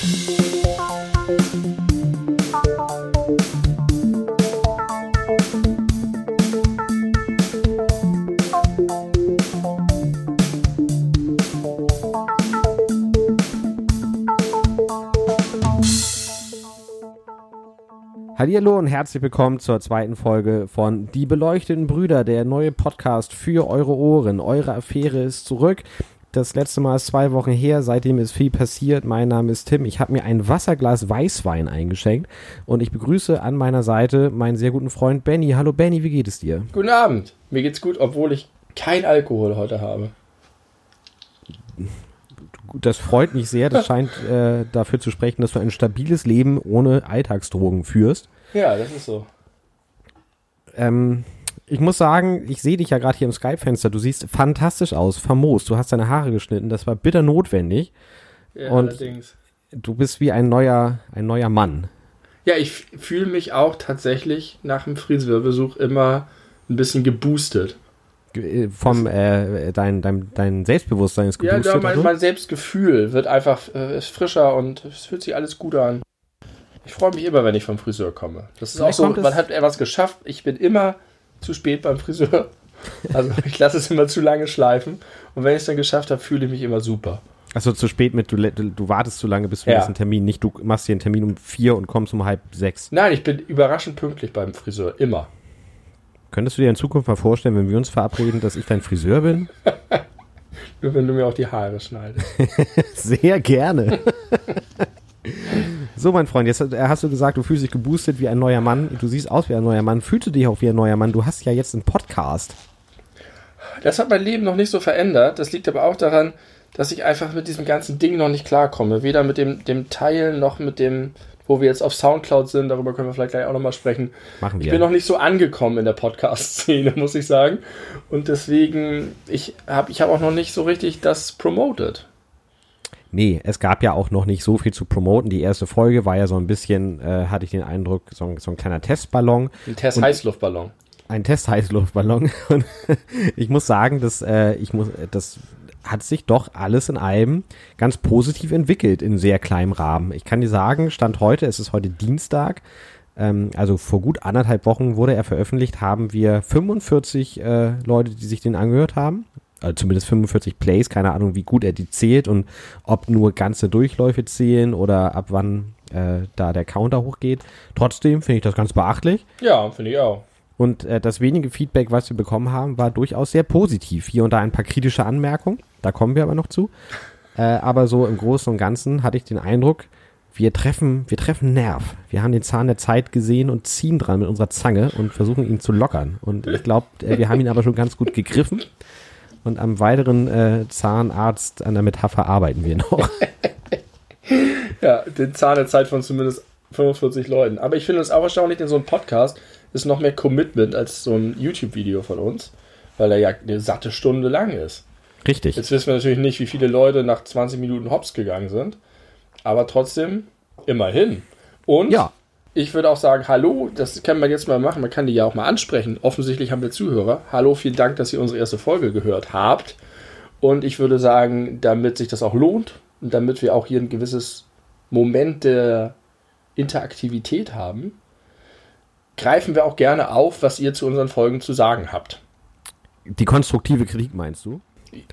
Hallo und herzlich willkommen zur zweiten Folge von Die beleuchteten Brüder, der neue Podcast für eure Ohren. Eure Affäre ist zurück. Das letzte Mal ist zwei Wochen her, seitdem ist viel passiert. Mein Name ist Tim. Ich habe mir ein Wasserglas Weißwein eingeschenkt und ich begrüße an meiner Seite meinen sehr guten Freund Benny. Hallo Benny, wie geht es dir? Guten Abend. Mir geht's gut, obwohl ich kein Alkohol heute habe. Das freut mich sehr. Das scheint äh, dafür zu sprechen, dass du ein stabiles Leben ohne Alltagsdrogen führst. Ja, das ist so. Ähm, ich muss sagen, ich sehe dich ja gerade hier im Skype-Fenster. Du siehst fantastisch aus, famos. Du hast deine Haare geschnitten. Das war bitter notwendig. Ja, Und- allerdings. Du bist wie ein neuer, ein neuer Mann. Ja, ich fühle mich auch tatsächlich nach dem Friseurbesuch immer ein bisschen geboostet. Ge- äh, Vom äh, dein, dein, dein Selbstbewusstsein ist Ja, geboostet. ja mein, also? mein Selbstgefühl wird einfach äh, ist frischer und es fühlt sich alles gut an. Ich freue mich immer, wenn ich vom Friseur komme. Das ist Vielleicht auch so, man hat etwas geschafft. Ich bin immer zu spät beim Friseur. Also ich lasse es immer zu lange schleifen. Und wenn ich es dann geschafft habe, fühle ich mich immer super. Achso, zu spät mit, du, du, du wartest zu lange bis zum Ja. nächsten Termin. Nicht, du machst dir einen Termin um vier und kommst um halb sechs. Nein, ich bin überraschend pünktlich beim Friseur. Immer. Könntest du dir in Zukunft mal vorstellen, wenn wir uns verabreden, dass ich dein Friseur bin? Nur wenn du mir auch die Haare schneidest. Sehr gerne. so, mein Freund, jetzt hast du gesagt, du fühlst dich geboostet wie ein neuer Mann. Du siehst aus wie ein neuer Mann. Fühlst du dich auch wie ein neuer Mann? Du hast ja jetzt einen Podcast. Das hat mein Leben noch nicht so verändert. Das liegt aber auch daran, dass ich einfach mit diesem ganzen Ding noch nicht klarkomme. Weder mit dem, dem Teilen noch mit dem, wo wir jetzt auf Soundcloud sind. Darüber können wir vielleicht gleich auch nochmal sprechen. Machen Ich wir. bin noch nicht so angekommen in der Podcast-Szene, muss ich sagen. Und deswegen, ich habe ich hab auch noch nicht so richtig das promoted. Nee, es gab ja auch noch nicht so viel zu promoten. Die erste Folge war ja so ein bisschen, äh, hatte ich den Eindruck, so ein, so ein kleiner Testballon. Ein Test Und- Heißluftballon. ein Testheißluftballon. Und ich muss sagen, dass äh, ich muss, das hat sich doch alles in allem ganz positiv entwickelt in sehr kleinem Rahmen. Ich kann dir sagen, Stand heute, es ist heute Dienstag, ähm, also vor gut anderthalb Wochen wurde er veröffentlicht, haben wir 45 äh, Leute, die sich den angehört haben. Also zumindest 45 Plays, keine Ahnung, wie gut er die zählt und ob nur ganze Durchläufe zählen oder ab wann äh, da der Counter hochgeht. Trotzdem finde ich das ganz beachtlich. Ja, finde ich auch. Und äh, das wenige Feedback, was wir bekommen haben, war durchaus sehr positiv. Hier und da ein paar kritische Anmerkungen, da kommen wir aber noch zu. Äh, aber so im Großen und Ganzen hatte ich den Eindruck, wir treffen, wir treffen Nerv. Wir haben den Zahn der Zeit gesehen und ziehen dran mit unserer Zange und versuchen ihn zu lockern. Und ich glaube, äh, wir haben ihn aber schon ganz gut gegriffen. Und am weiteren äh, Zahnarzt an der Metapher arbeiten wir noch. Ja, den Zahn der Zeit von zumindest 45 Leuten. Aber ich finde es auch erstaunlich, denn so ein Podcast ist noch mehr Commitment als so ein YouTube-Video von uns, weil er ja eine satte Stunde lang ist. Richtig. Jetzt wissen wir natürlich nicht, wie viele Leute nach 20 Minuten hops gegangen sind, aber trotzdem immerhin. Und Ja. Ich würde auch sagen, hallo, das kann man jetzt mal machen, man kann die ja auch mal ansprechen. Offensichtlich haben wir Zuhörer. Hallo, vielen Dank, dass ihr unsere erste Folge gehört habt. Und ich würde sagen, damit sich das auch lohnt und damit wir auch hier ein gewisses Moment der Interaktivität haben, greifen wir auch gerne auf, was ihr zu unseren Folgen zu sagen habt. Die konstruktive Kritik meinst du?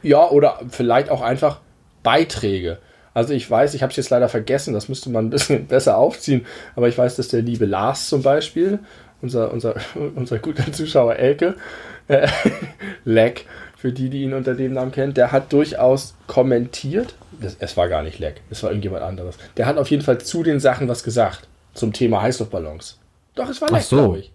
Ja, oder vielleicht auch einfach Beiträge. Also ich weiß, ich habe es jetzt leider vergessen, das müsste man ein bisschen besser aufziehen, aber ich weiß, dass der liebe Lars zum Beispiel, unser, unser, unser guter Zuschauer Elke, äh, Leck, für die, die ihn unter dem Namen kennen, der hat durchaus kommentiert. Das, es war gar nicht Leck, es war irgendjemand anderes. Der hat auf jeden Fall zu den Sachen was gesagt zum Thema Heißluftballons. Doch, es war Ach Leck, so. glaube ich.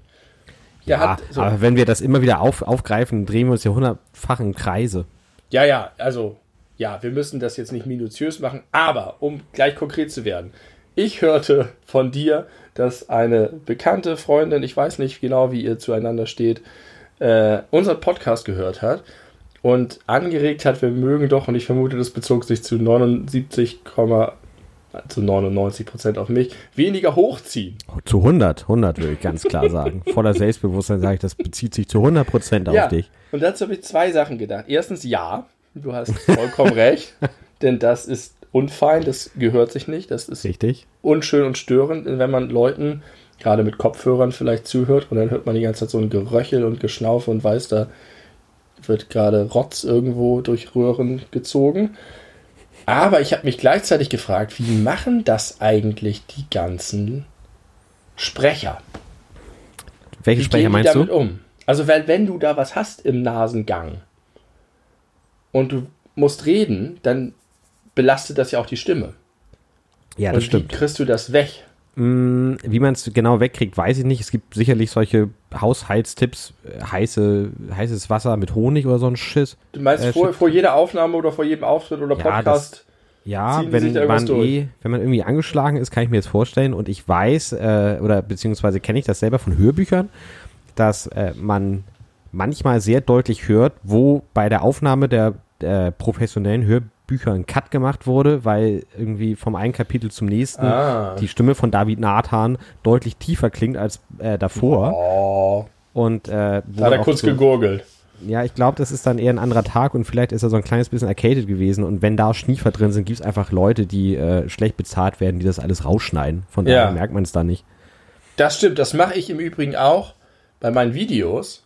Der Ja, hat so, aber wenn wir das immer wieder auf, aufgreifen, drehen wir uns ja hundertfach im Kreise. Ja, ja, also, ja, wir müssen das jetzt nicht minutiös machen, aber um gleich konkret zu werden. Ich hörte von dir, dass eine bekannte Freundin, ich weiß nicht genau, wie ihr zueinander steht, äh, unseren Podcast gehört hat und angeregt hat, wir mögen doch, und ich vermute, das bezog sich zu 79, zu 99 Prozent auf mich, weniger hochziehen. Zu 100, 100 würde ich ganz klar sagen. Voller Selbstbewusstsein sage ich, das bezieht sich zu 100 Prozent auf ja, dich. und dazu habe ich zwei Sachen gedacht. Erstens, ja, du hast vollkommen recht, denn das ist unfein, das gehört sich nicht. Das ist Richtig. unschön und störend, wenn man Leuten gerade mit Kopfhörern vielleicht zuhört und dann hört man die ganze Zeit so ein Geröchel und Geschnaufe und weiß, da wird gerade Rotz irgendwo durch Röhren gezogen. Aber ich habe mich gleichzeitig gefragt, wie machen das eigentlich die ganzen Sprecher? Welche Sprecher meinst damit du? um? Also, weil wenn du da was hast im Nasengang und du musst reden, dann belastet das ja auch die Stimme. Ja, und das stimmt. wie kriegst du das weg? Mm, Wie man es genau wegkriegt, weiß ich nicht. Es gibt sicherlich solche Haushaltstipps, äh, heiße, heißes Wasser mit Honig oder so ein Schiss. Du meinst Äh, vor, vor jeder Aufnahme oder vor jedem Auftritt oder Ja, Podcast? Ja, Ziehen die wenn sich da irgendwas man durch? eh, wenn man irgendwie angeschlagen ist, kann ich mir jetzt vorstellen und ich weiß äh, oder beziehungsweise kenne ich das selber von Hörbüchern, dass äh, man manchmal sehr deutlich hört, wo bei der Aufnahme der, der professionellen Hörbücher ein Cut gemacht wurde, weil irgendwie vom einen Kapitel zum nächsten Ah. die Stimme von David Nathan deutlich tiefer klingt als äh, davor Oh, und äh, da hat er kurz so- gegurgelt. ja, ich glaube, das ist dann eher ein anderer Tag und vielleicht ist er so ein kleines bisschen arcaded gewesen. Und wenn da Schniefer drin sind, gibt es einfach Leute, die äh, schlecht bezahlt werden, die das alles rausschneiden. Von daher Ja. merkt man es da nicht. Das stimmt, das mache ich im Übrigen auch bei meinen Videos,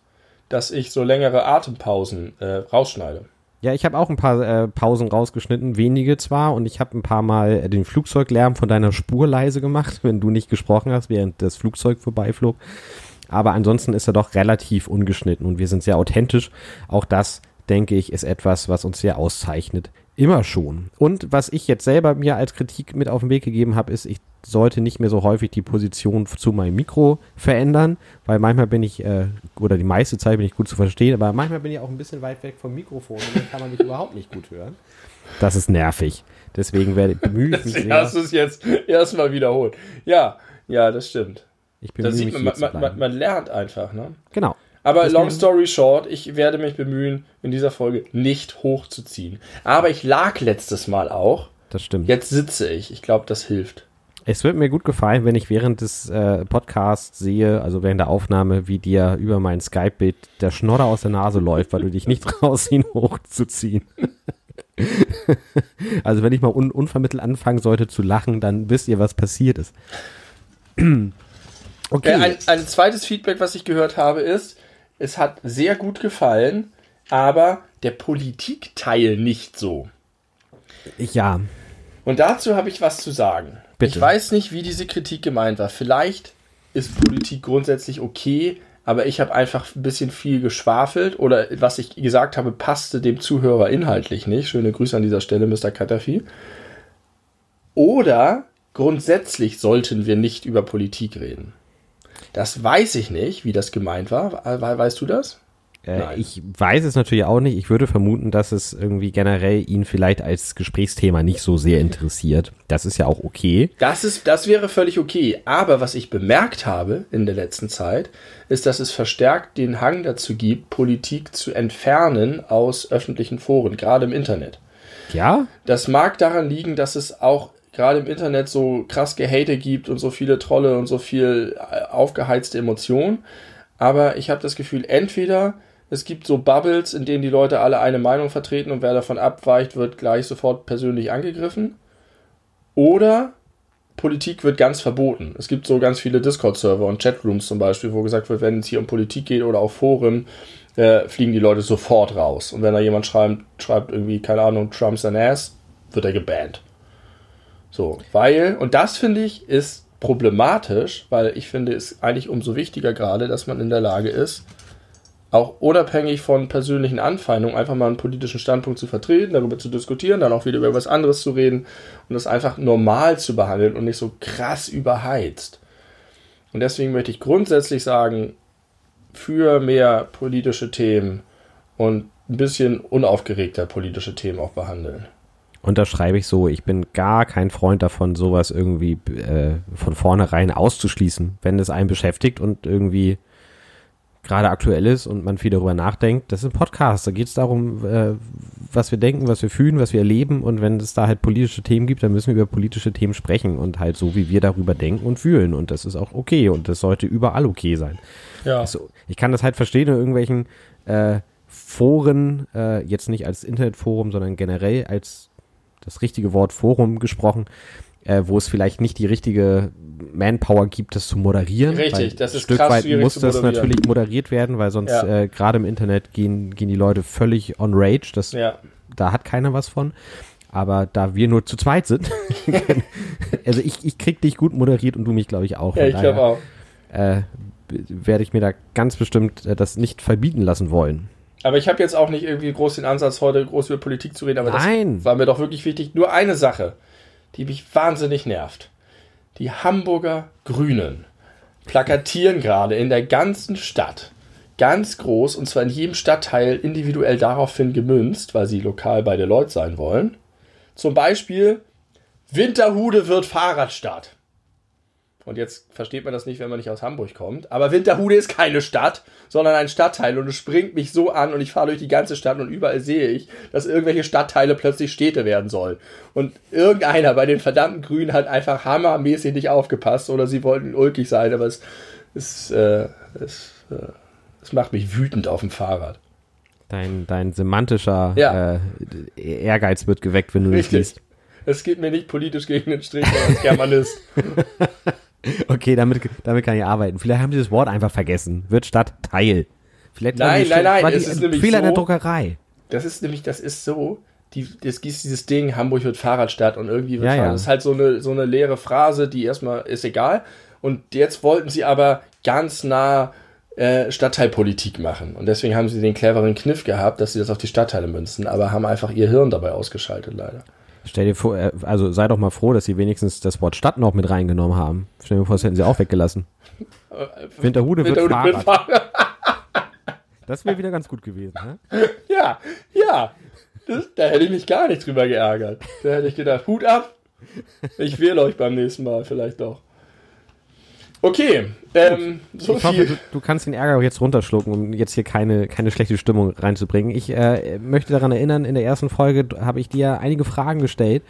dass ich so längere Atempausen äh, rausschneide. Ja, ich habe auch ein paar äh, Pausen rausgeschnitten, wenige zwar, und ich habe ein paar Mal äh, den Flugzeuglärm von deiner Spur leise gemacht, wenn du nicht gesprochen hast, während das Flugzeug vorbeiflog. Aber ansonsten ist er doch relativ ungeschnitten und wir sind sehr authentisch. Auch das, denke ich, ist etwas, was uns sehr auszeichnet. Immer schon. Und was ich jetzt selber mir als Kritik mit auf den Weg gegeben habe, ist, ich sollte nicht mehr so häufig die Position zu meinem Mikro verändern, weil manchmal bin ich, äh, oder die meiste Zeit bin ich gut zu verstehen, aber manchmal bin ich auch ein bisschen weit weg vom Mikrofon und dann kann man mich überhaupt nicht gut hören. Das ist nervig. Deswegen werde, bemühe ich mich sehr. hast du es jetzt erstmal wiederholt. Ja, ja, das stimmt. Ich bemühe sieht mich man, hier man, man, man, man lernt einfach, ne? Genau. Aber Deswegen- long story short, ich werde mich bemühen, in dieser Folge nicht hochzuziehen. Aber ich lag letztes Mal auch. Das stimmt. Jetzt sitze ich. Ich glaube, das hilft. Es wird mir gut gefallen, wenn ich während des äh, Podcasts sehe, also während der Aufnahme, wie dir über mein Skype-Bild der Schnodder aus der Nase läuft, weil du dich nicht traust, ihn hochzuziehen. also wenn ich mal un unvermittelt anfangen sollte zu lachen, dann wisst ihr, was passiert ist. Okay. Äh, ein, ein zweites Feedback, was ich gehört habe, ist, es hat sehr gut gefallen, aber der Politikteil nicht so. ja, Und dazu habe ich was zu sagen. Bitte. Ich weiß nicht, wie diese Kritik gemeint war. Vielleicht ist Politik grundsätzlich okay, aber ich habe einfach ein bisschen viel geschwafelt oder was ich gesagt habe, passte dem Zuhörer inhaltlich nicht. Schöne Grüße an dieser Stelle, Mr. Katafi. Oder grundsätzlich sollten wir nicht über Politik reden. Das weiß ich nicht, wie das gemeint war. We- Weißt du das? Äh, Nein. ich weiß es natürlich auch nicht. Ich würde vermuten, dass es irgendwie generell ihn vielleicht als Gesprächsthema nicht so sehr interessiert. Das ist ja auch okay. Das, ist, das wäre völlig okay. Aber was ich bemerkt habe in der letzten Zeit, ist, dass es verstärkt den Hang dazu gibt, Politik zu entfernen aus öffentlichen Foren, gerade im Internet. Ja? Das mag daran liegen, dass es auch gerade im Internet so krass Gehate gibt und so viele Trolle und so viel äh, aufgeheizte Emotionen. Aber ich habe das Gefühl, entweder es gibt so Bubbles, in denen die Leute alle eine Meinung vertreten und wer davon abweicht, wird gleich sofort persönlich angegriffen. Oder Politik wird ganz verboten. Es gibt so ganz viele Discord-Server und Chatrooms zum Beispiel, wo gesagt wird, wenn es hier um Politik geht oder auch Foren, äh, fliegen die Leute sofort raus. Und wenn da jemand schreibt, schreibt irgendwie, keine Ahnung, Trump's an ass, wird er gebannt. So, weil, und das finde ich ist problematisch, weil ich finde es eigentlich umso wichtiger gerade, dass man in der Lage ist, auch unabhängig von persönlichen Anfeindungen einfach mal einen politischen Standpunkt zu vertreten, darüber zu diskutieren, dann auch wieder über was anderes zu reden und das einfach normal zu behandeln und nicht so krass überheizt. Und deswegen möchte ich grundsätzlich sagen, für mehr politische Themen und ein bisschen unaufgeregter politische Themen auch behandeln. Unterschreibe ich so. Ich bin gar kein Freund davon, sowas irgendwie äh, von vornherein auszuschließen, wenn es einen beschäftigt und irgendwie gerade aktuell ist und man viel darüber nachdenkt. Das ist ein Podcast. Da geht es darum, äh, was wir denken, was wir fühlen, was wir erleben. Und wenn es da halt politische Themen gibt, dann müssen wir über politische Themen sprechen und halt so, wie wir darüber denken und fühlen. Und das ist auch okay und das sollte überall okay sein. Ja. Also, ich kann das halt verstehen in irgendwelchen äh, Foren, äh, jetzt nicht als Internetforum, sondern generell als das richtige Wort Forum gesprochen, äh, wo es vielleicht nicht die richtige Manpower gibt, das zu moderieren. Richtig, das ist ein Stück krass weit muss das natürlich moderiert werden, weil sonst Ja. äh, gerade im Internet gehen, gehen die Leute völlig on rage. Das, Ja. Da hat keiner was von. Aber da wir nur zu zweit sind, also ich, ich krieg dich gut moderiert und du mich, glaube ich, auch. Ja, ich glaube auch. Äh, werde ich mir da ganz bestimmt äh, das nicht verbieten lassen wollen. Aber ich habe jetzt auch nicht irgendwie groß den Ansatz, heute groß über Politik zu reden, aber Nein. das war mir doch wirklich wichtig. Nur eine Sache, die mich wahnsinnig nervt. Die Hamburger Grünen plakatieren gerade in der ganzen Stadt ganz groß und zwar in jedem Stadtteil individuell daraufhin gemünzt, weil sie lokal bei der Leute sein wollen. Zum Beispiel Winterhude wird Fahrradstadt. Und jetzt versteht man das nicht, wenn man nicht aus Hamburg kommt. Aber Winterhude ist keine Stadt, sondern ein Stadtteil. Und es springt mich so an und ich fahre durch die ganze Stadt und überall sehe ich, dass irgendwelche Stadtteile plötzlich Städte werden sollen. Und irgendeiner bei den verdammten Grünen hat einfach hammermäßig nicht aufgepasst oder sie wollten ulkig sein, aber es, es, äh, es, äh, es macht mich wütend auf dem Fahrrad. Dein, dein semantischer Ja. äh, Ehrgeiz wird geweckt, wenn du das Richtig. liest. Es geht mir nicht politisch gegen den Strich, als Germanist. Okay, damit, damit kann ich arbeiten. Vielleicht haben sie das Wort einfach vergessen. Wird statt Teil. Vielleicht Nein, die- nein, nein, war es ist nämlich Fehler in der so- Druckerei. Das ist nämlich, das ist so, die, es gibt dieses Ding, Hamburg wird Fahrradstadt und irgendwie wird Ja, Fahrrad- ja. Das ist halt so eine, so eine leere Phrase, die erstmal ist egal. Und jetzt wollten sie aber ganz nah äh, Stadtteilpolitik machen. Und deswegen haben sie den cleveren Kniff gehabt, dass sie das auf die Stadtteile münzen, aber haben einfach ihr Hirn dabei ausgeschaltet, leider. Stell dir vor, äh, also sei doch mal froh, dass sie wenigstens das Wort Stadt noch mit reingenommen haben. Stell dir vor, das hätten sie auch weggelassen. Winterhude wird Winterhude wird Fahrrad. Fahrrad. Das wäre wieder ganz gut gewesen. Ne? Ja, ja. Das, da hätte ich mich gar nicht drüber geärgert. Da hätte ich gedacht, Hut ab. Ich wähle euch beim nächsten Mal vielleicht doch. Okay, ähm, so Ich hoffe, viel. du, du kannst den Ärger auch jetzt runterschlucken, um jetzt hier keine, keine schlechte Stimmung reinzubringen. Ich äh, möchte daran erinnern, in der ersten Folge habe ich dir einige Fragen gestellt.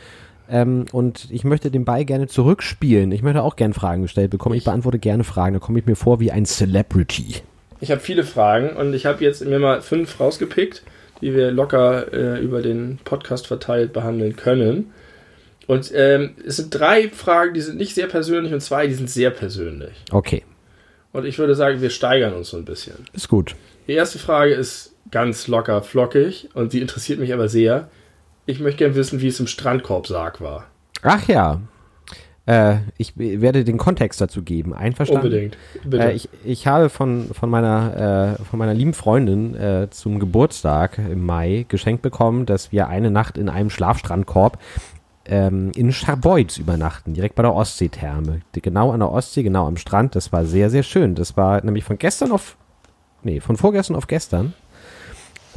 Ähm, und ich möchte den Ball gerne zurückspielen. Ich möchte auch gerne Fragen gestellt bekommen. Ich beantworte gerne Fragen. Da komme ich mir vor wie ein Celebrity. Ich habe viele Fragen und ich habe jetzt mir mal fünf rausgepickt, die wir locker äh, über den Podcast verteilt behandeln können. Und ähm, es sind drei Fragen, die sind nicht sehr persönlich und zwei, die sind sehr persönlich. Okay, Und ich würde sagen, wir steigern uns so ein bisschen. ist gut. Die erste Frage ist ganz locker flockig und die interessiert mich aber sehr. Ich möchte gerne wissen, wie es im Strandkorbsarg war. Ach ja. Äh, ich werde den Kontext dazu geben. Einverstanden? Unbedingt. Äh, ich, ich habe von, von, meiner, äh, von meiner lieben Freundin äh, zum Geburtstag im Mai geschenkt bekommen, dass wir eine Nacht in einem Schlafstrandkorb ähm, in Scharbeutz übernachten, direkt bei der Ostseetherme. Genau an der Ostsee, genau am Strand. Das war sehr, sehr schön. Das war nämlich von gestern auf, nee, von vorgestern auf gestern.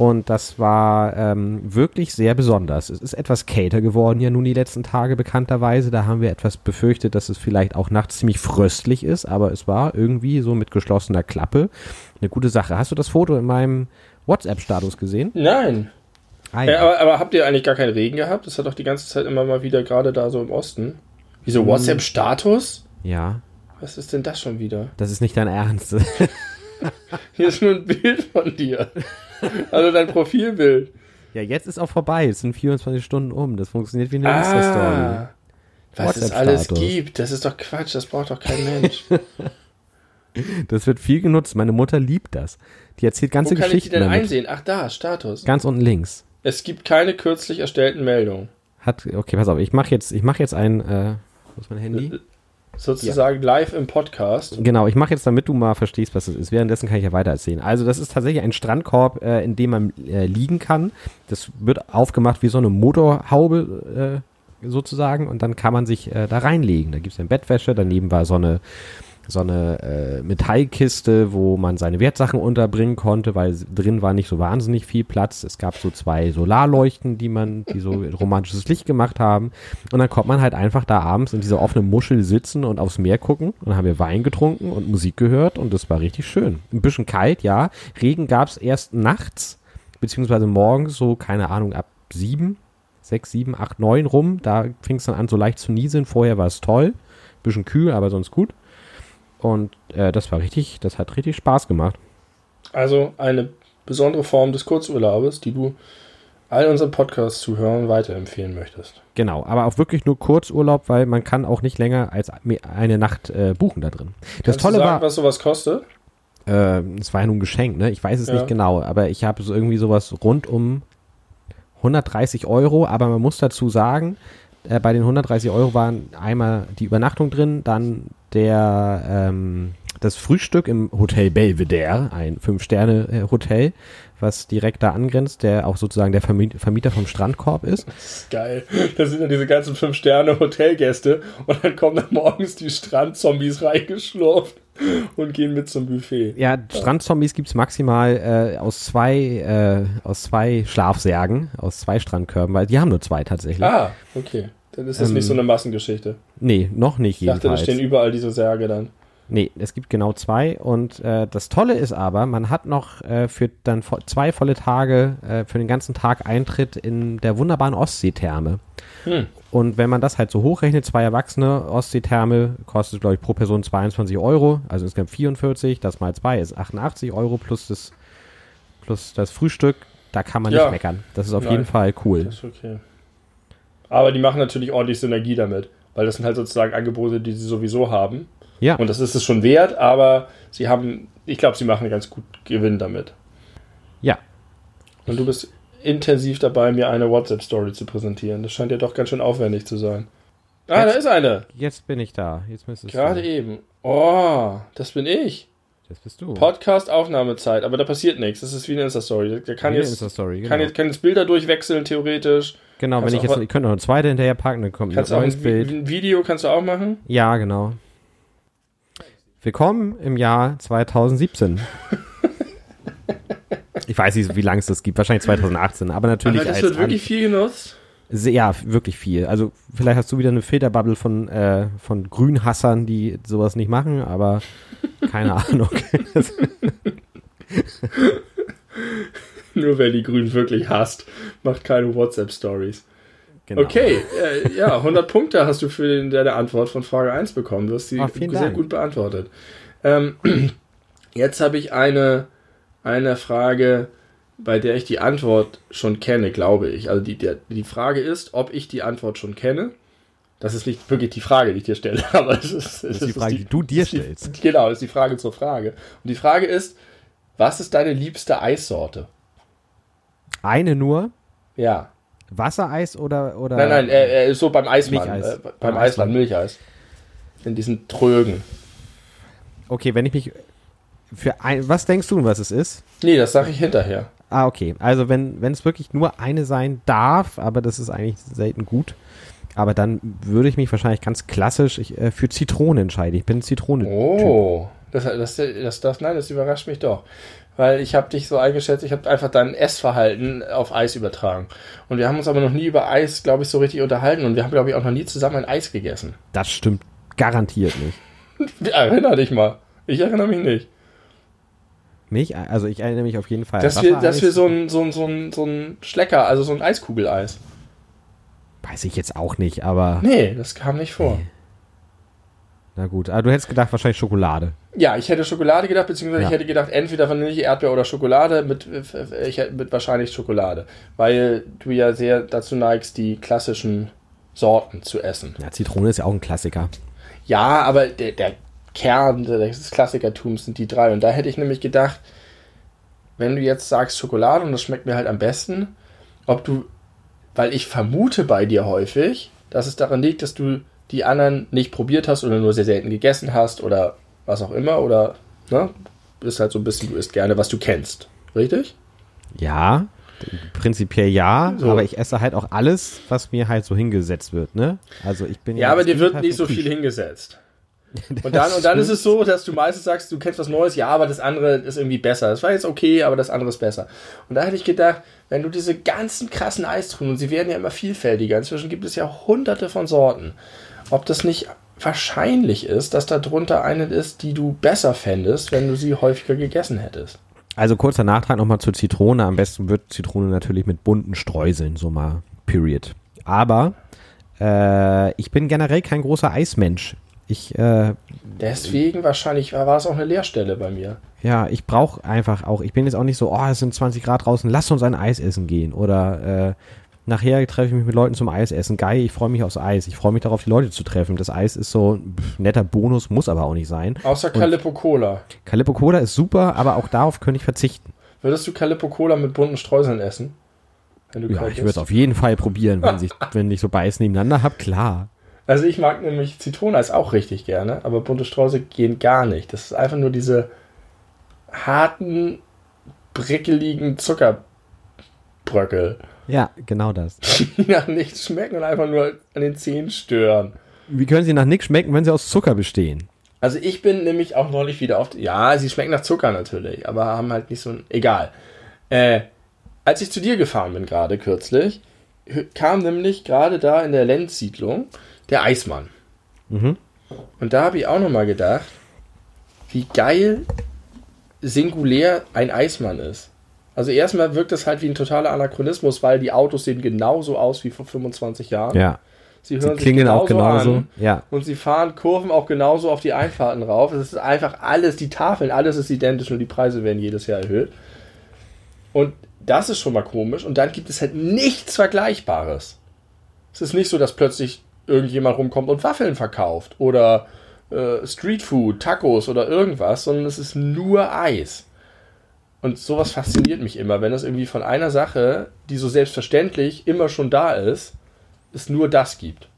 Und das war ähm, wirklich sehr besonders. Es ist etwas kälter geworden ja nun die letzten Tage bekannterweise. Da haben wir etwas befürchtet, dass es vielleicht auch nachts ziemlich fröstlich ist, aber es war irgendwie so mit geschlossener Klappe eine gute Sache. Hast du das Foto in meinem WhatsApp-Status gesehen? Nein. Ah, Ja, aber, aber habt ihr eigentlich gar keinen Regen gehabt? Das hat doch die ganze Zeit immer mal wieder gerade da so im Osten. Hm. Wieso WhatsApp-Status? ja, Was ist denn das schon wieder? das ist nicht dein Ernst. Hier ist nur ein Bild von dir. Also dein Profilbild. ja, jetzt ist auch vorbei. Es sind 24 Stunden um. Das funktioniert wie eine Insta-Story. Ah, was es alles gibt. Das ist doch Quatsch. Das braucht doch kein Mensch. Das wird viel genutzt. Meine Mutter liebt das. Die erzählt Wo ganze kann ich die Geschichten denn damit. einsehen? Ach da, Status. Ganz unten links. Es gibt keine kürzlich erstellten Meldungen. Hat, okay, pass auf, ich mache jetzt, ich mache jetzt ein, äh, wo ist mein Handy? Sozusagen live im Podcast. Genau, ich mache jetzt, damit du mal verstehst, was es ist. Währenddessen kann ich ja weiter erzählen. Also das ist tatsächlich ein Strandkorb, äh, in dem man äh, liegen kann. Das wird aufgemacht wie so eine Motorhaube äh, sozusagen und dann kann man sich äh, da reinlegen. Da gibt es eine Bettwäsche, daneben war so eine so eine äh, Metallkiste, wo man seine Wertsachen unterbringen konnte, weil drin war nicht so wahnsinnig viel Platz. Es gab so zwei Solarleuchten, die man, die so romantisches Licht gemacht haben. Und dann konnte man halt einfach da abends in dieser offenen Muschel sitzen und aufs Meer gucken. Und dann haben wir Wein getrunken und Musik gehört und das war richtig schön. Ein bisschen kalt, ja. Regen gab es erst nachts, beziehungsweise morgens so, keine Ahnung, ab sieben, sechs, sieben, acht, neun rum. Da fing es dann an, so leicht zu nieseln. Vorher war es toll. Bisschen kühl, aber sonst gut. Und äh, das war richtig, das hat richtig Spaß gemacht. Also eine besondere Form des Kurzurlaubes, die du all unseren Podcast-Zuhörern weiterempfehlen möchtest. Genau, aber auch wirklich nur Kurzurlaub, weil man kann auch nicht länger als eine Nacht äh, buchen da drin. Das Kannst Tolle du sagen, war, was sowas kostet? äh, es war ja nun ein Geschenk, ne? Ich weiß es Ja. nicht genau, aber ich habe so irgendwie sowas rund um 130 Euro, aber man muss dazu sagen, äh, bei den 130 Euro waren einmal die Übernachtung drin, dann der ähm, das Frühstück im Hotel Belvedere, ein Fünf-Sterne-Hotel, was direkt da angrenzt, der auch sozusagen der Vermi- Vermieter vom Strandkorb ist. Das ist geil. Da sind ja diese ganzen Fünf-Sterne-Hotelgäste und dann kommen dann morgens die Strandzombies reingeschlurft und gehen mit zum Buffet. Ja, Strandzombies gibt's maximal äh, aus zwei äh, aus zwei Schlafsärgen, aus zwei Strandkörben, weil die haben nur zwei tatsächlich. Ah, okay. Dann ist das Ähm, nicht so eine Massengeschichte. Nee, noch nicht Ich dachte, da jedenfalls. stehen überall diese Särge dann. Nee, es gibt genau zwei und äh, das Tolle ist aber, man hat noch äh, für dann vo zwei volle Tage, äh, für den ganzen Tag Eintritt in der wunderbaren Ostseetherme. Hm. Und wenn man das halt so hochrechnet, zwei Erwachsene, Ostseetherme kostet, glaube ich, pro Person 22 Euro, also insgesamt 44, das mal zwei ist 88 Euro plus das, plus das Frühstück, da kann man Ja. nicht meckern. Das ist auf Nein. jeden Fall cool. Das ist okay. Aber die machen natürlich ordentlich Synergie damit, weil das sind halt sozusagen Angebote, die sie sowieso haben. Ja, Und das ist es schon wert, aber sie haben, ich glaube, sie machen ganz gut Gewinn damit. ja. Und du bist intensiv dabei, mir eine WhatsApp-Story zu präsentieren. Das scheint ja doch ganz schön aufwendig zu sein. Ah, da Jetzt- ist eine. Jetzt bin ich da. Jetzt müsstest Gerade du. eben. Oh, das bin ich. Jetzt bist du. Podcast-Aufnahmezeit, aber da passiert nichts. Das ist wie eine Insta-Story. Der kann Wie eine jetzt, Insta-Story, genau. kann jetzt kann jetzt Bilder durchwechseln, theoretisch. Genau, wenn Kannst ich auch jetzt, ich könnte noch eine zweite hinterher packen, dann kommt ein neues ein, Bild. Ein Video kannst du auch machen. Ja, genau. Willkommen im Jahr 2017. ich weiß nicht, wie lange es das gibt. Wahrscheinlich 2018, aber natürlich Aber das wird wirklich viel genutzt. ja, wirklich viel. Also vielleicht hast du wieder eine Filterbubble von, äh, von Grünhassern, die sowas nicht machen, aber keine Ahnung. Nur wer die Grünen wirklich hasst, macht keine WhatsApp-Stories. Genau. Okay, äh, ja, 100 Punkte hast du für den, deine Antwort von Frage 1 bekommen. Du hast sie vielen sehr Dank. gut beantwortet. Ähm, jetzt habe ich eine, eine Frage, bei der ich die Antwort schon kenne, glaube ich. Also die, der, die Frage ist, ob ich die Antwort schon kenne. Das ist nicht wirklich die Frage, die ich dir stelle, aber es ist, Das ist die Frage, die du dir stellst. Die, genau, das ist die Frage zur Frage. Und die Frage ist, was ist deine liebste Eissorte? Eine nur, Ja. Wassereis oder, oder Nein, nein, äh, äh, so beim Eismann. Milcheis. Äh, beim Beim Eisland, Milcheis. In diesen Trögen. Okay, wenn ich mich für ein, was denkst du, was es ist? Nee, das sage ich hinterher. Ah, okay. Also wenn wenn es wirklich nur eine sein darf, aber das ist eigentlich selten gut. Aber dann würde ich mich wahrscheinlich ganz klassisch ich, äh, für Zitrone entscheiden. Ich bin Zitrone. Oh, das, das, das, das, nein, das überrascht mich doch. Weil ich habe dich so eingeschätzt, ich habe einfach dein Essverhalten auf Eis übertragen. Und wir haben uns aber noch nie über Eis, glaube ich, so richtig unterhalten. Und wir haben, glaube ich, auch noch nie zusammen ein Eis gegessen. Das stimmt garantiert nicht. Erinner dich mal. Ich erinnere mich nicht. Mich? Also ich erinnere mich auf jeden Fall. Dass wir, dass wir so ein, so, ein, so, ein, so ein Schlecker, also so ein Eiskugeleis. Weiß ich jetzt auch nicht, aber Nee, das kam nicht vor. Na gut. Aber du hättest gedacht wahrscheinlich Schokolade. Ja, ich hätte Schokolade gedacht, beziehungsweise Ja. ich hätte gedacht, entweder Vanille, Erdbeer oder Schokolade, mit, ich hätte mit wahrscheinlich Schokolade. Weil du ja sehr dazu neigst, die klassischen Sorten zu essen. Ja, Zitrone ist ja auch ein Klassiker. Ja, aber der, der Kern des Klassikertums sind die drei. Und da hätte ich nämlich gedacht, wenn du jetzt sagst Schokolade und das schmeckt mir halt am besten, ob du, weil ich vermute bei dir häufig, dass es daran liegt, dass du die anderen nicht probiert hast oder nur sehr selten gegessen hast oder was auch immer oder, ne? Ist halt so ein bisschen, du isst gerne, was du kennst. Richtig? Ja, prinzipiell ja, So. aber ich esse halt auch alles, was mir halt so hingesetzt wird, ne? Also ich bin Ja, aber das dir wird nicht so viel hingesetzt. Und dann, und dann ist es so, dass du meistens sagst, du kennst was Neues, ja, aber das andere ist irgendwie besser. Das war jetzt okay, aber das andere ist besser. Und da hätte ich gedacht, wenn du diese ganzen krassen Eistruhen, und sie werden ja immer vielfältiger, inzwischen gibt es ja hunderte von Sorten, ob das nicht wahrscheinlich ist, dass da drunter eine ist, die du besser fändest, wenn du sie häufiger gegessen hättest. Also kurzer Nachtrag nochmal zur Zitrone. Am besten wird Zitrone natürlich mit bunten Streuseln, so mal, period. Aber äh, ich bin generell kein großer Eismensch. Ich, äh, Deswegen wahrscheinlich war, war es auch eine Leerstelle bei mir. Ja, ich brauche einfach auch, ich bin jetzt auch nicht so, oh, es sind 20 Grad draußen, lass uns ein Eis essen gehen. Oder äh, nachher treffe ich mich mit Leuten zum Eis essen. Geil, ich freue mich aufs Eis. Ich freue mich darauf, die Leute zu treffen. Das Eis ist so ein netter Bonus, muss aber auch nicht sein. Außer Calippo Cola. Calippo Cola ist super, aber auch darauf könnte ich verzichten. Würdest du Calippo Cola mit bunten Streuseln essen? Wenn du ja, ich würde es auf jeden Fall probieren, wenn, sich, wenn ich so beißen nebeneinander habe, klar. Also ich mag nämlich Zitroneneis auch richtig gerne, aber bunte Streusel gehen gar nicht. Das ist einfach nur diese harten, brickeligen Zuckerbröckel. Ja, genau das. Nach nichts schmecken und einfach nur an den Zähnen stören. Wie können sie nach nichts schmecken, wenn sie aus Zucker bestehen? Also ich bin nämlich auch neulich wieder auf. Ja, sie schmecken nach Zucker natürlich, aber haben halt nicht so ein. Egal. Äh, als ich zu dir gefahren bin, gerade kürzlich, kam nämlich gerade da in der Lenzsiedlung der Eismann. Mhm. Und da habe ich auch nochmal gedacht, wie geil singulär ein Eismann ist. Also erstmal wirkt das halt wie ein totaler Anachronismus, weil die Autos sehen genauso aus wie vor 25 Jahren. Ja. Sie hören sie klingen auch genauso. An, ja. Und sie fahren Kurven auch genauso auf die Einfahrten rauf. Es ist einfach alles, die Tafeln, alles ist identisch und die Preise werden jedes Jahr erhöht. Und das ist schon mal komisch. Und dann gibt es halt nichts Vergleichbares. Es ist nicht so, dass plötzlich irgendjemand rumkommt und Waffeln verkauft oder äh, Streetfood, Tacos oder irgendwas, sondern es ist nur Eis. Und sowas fasziniert mich immer, wenn es irgendwie von einer Sache, die so selbstverständlich immer schon da ist, es nur das gibt.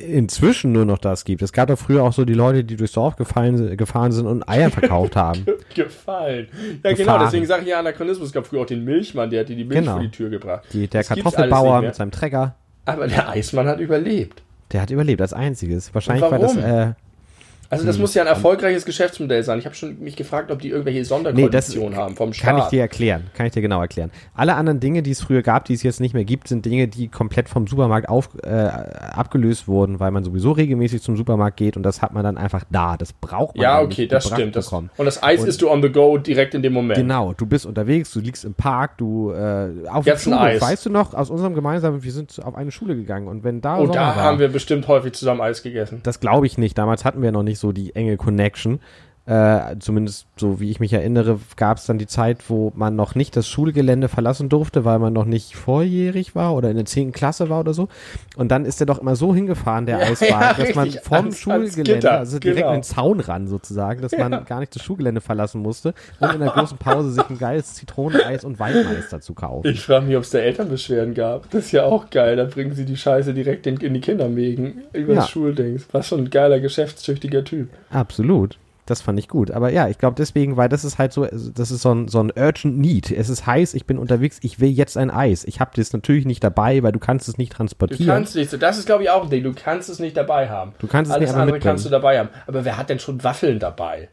Inzwischen nur noch das gibt. Es gab doch früher auch so die Leute, die durchs Dorf gefallen, gefahren sind und Eier verkauft haben. gefallen. Ja, genau, Gefahren. genau, deswegen sage ich ja Anachronismus. Es gab früher auch den Milchmann, der hat dir die Milch genau. vor die Tür gebracht. Die, der das Kartoffelbauer mit seinem Trecker. Aber der Eismann hat überlebt. Der hat überlebt als einziges. Wahrscheinlich war das. Äh, also das hm. muss ja ein erfolgreiches Geschäftsmodell sein. Ich habe schon mich gefragt, ob die irgendwelche Sonderkonditionen nee, haben vom Staat. Kann ich dir erklären, kann ich dir genau erklären. Alle anderen Dinge, die es früher gab, die es jetzt nicht mehr gibt, sind Dinge, die komplett vom Supermarkt auf, äh, abgelöst wurden, weil man sowieso regelmäßig zum Supermarkt geht und das hat man dann einfach da. Das braucht man Ja, okay, das stimmt. Das, und das Eis und, ist du on the go direkt in dem Moment. Genau, du bist unterwegs, du liegst im Park, du äh, auf jetzt Schule, Eis. weißt du noch, aus unserem gemeinsamen, wir sind auf eine Schule gegangen und wenn da Oh, Sommer da war, haben wir bestimmt häufig zusammen Eis gegessen. Das glaube ich nicht. Damals hatten wir noch nicht so die enge Connection. Äh, zumindest so wie ich mich erinnere, gab es dann die Zeit, wo man noch nicht das Schulgelände verlassen durfte, weil man noch nicht volljährig war oder in der 10. Klasse war oder so. Und dann ist er doch immer so hingefahren, der ja, Eisbahn, ja, dass man vom ans, Schulgelände, ans also direkt genau. in den Zaun ran sozusagen, dass ja. man gar nicht das Schulgelände verlassen musste und in der großen Pause sich ein geiles Zitroneneis und Weinmeister zu kaufen. Ich frage mich, ob es da Elternbeschwerden gab. Das ist ja auch geil. Da bringen sie die Scheiße direkt in, in die Kindermägen über das Schuldings. Was schon ein geiler, geschäftstüchtiger Typ. Absolut. Das fand ich gut. Aber ja, ich glaube deswegen, weil das ist halt so, das ist so ein, so ein urgent need. Es ist heiß, ich bin unterwegs, ich will jetzt ein Eis. Ich habe das natürlich nicht dabei, weil du kannst es nicht transportieren. Du kannst nicht, das ist glaube ich auch ein Ding, du kannst es nicht dabei haben. Du kannst es Alles nicht andere mitbringen. kannst du dabei haben. Aber wer hat denn schon Waffeln dabei?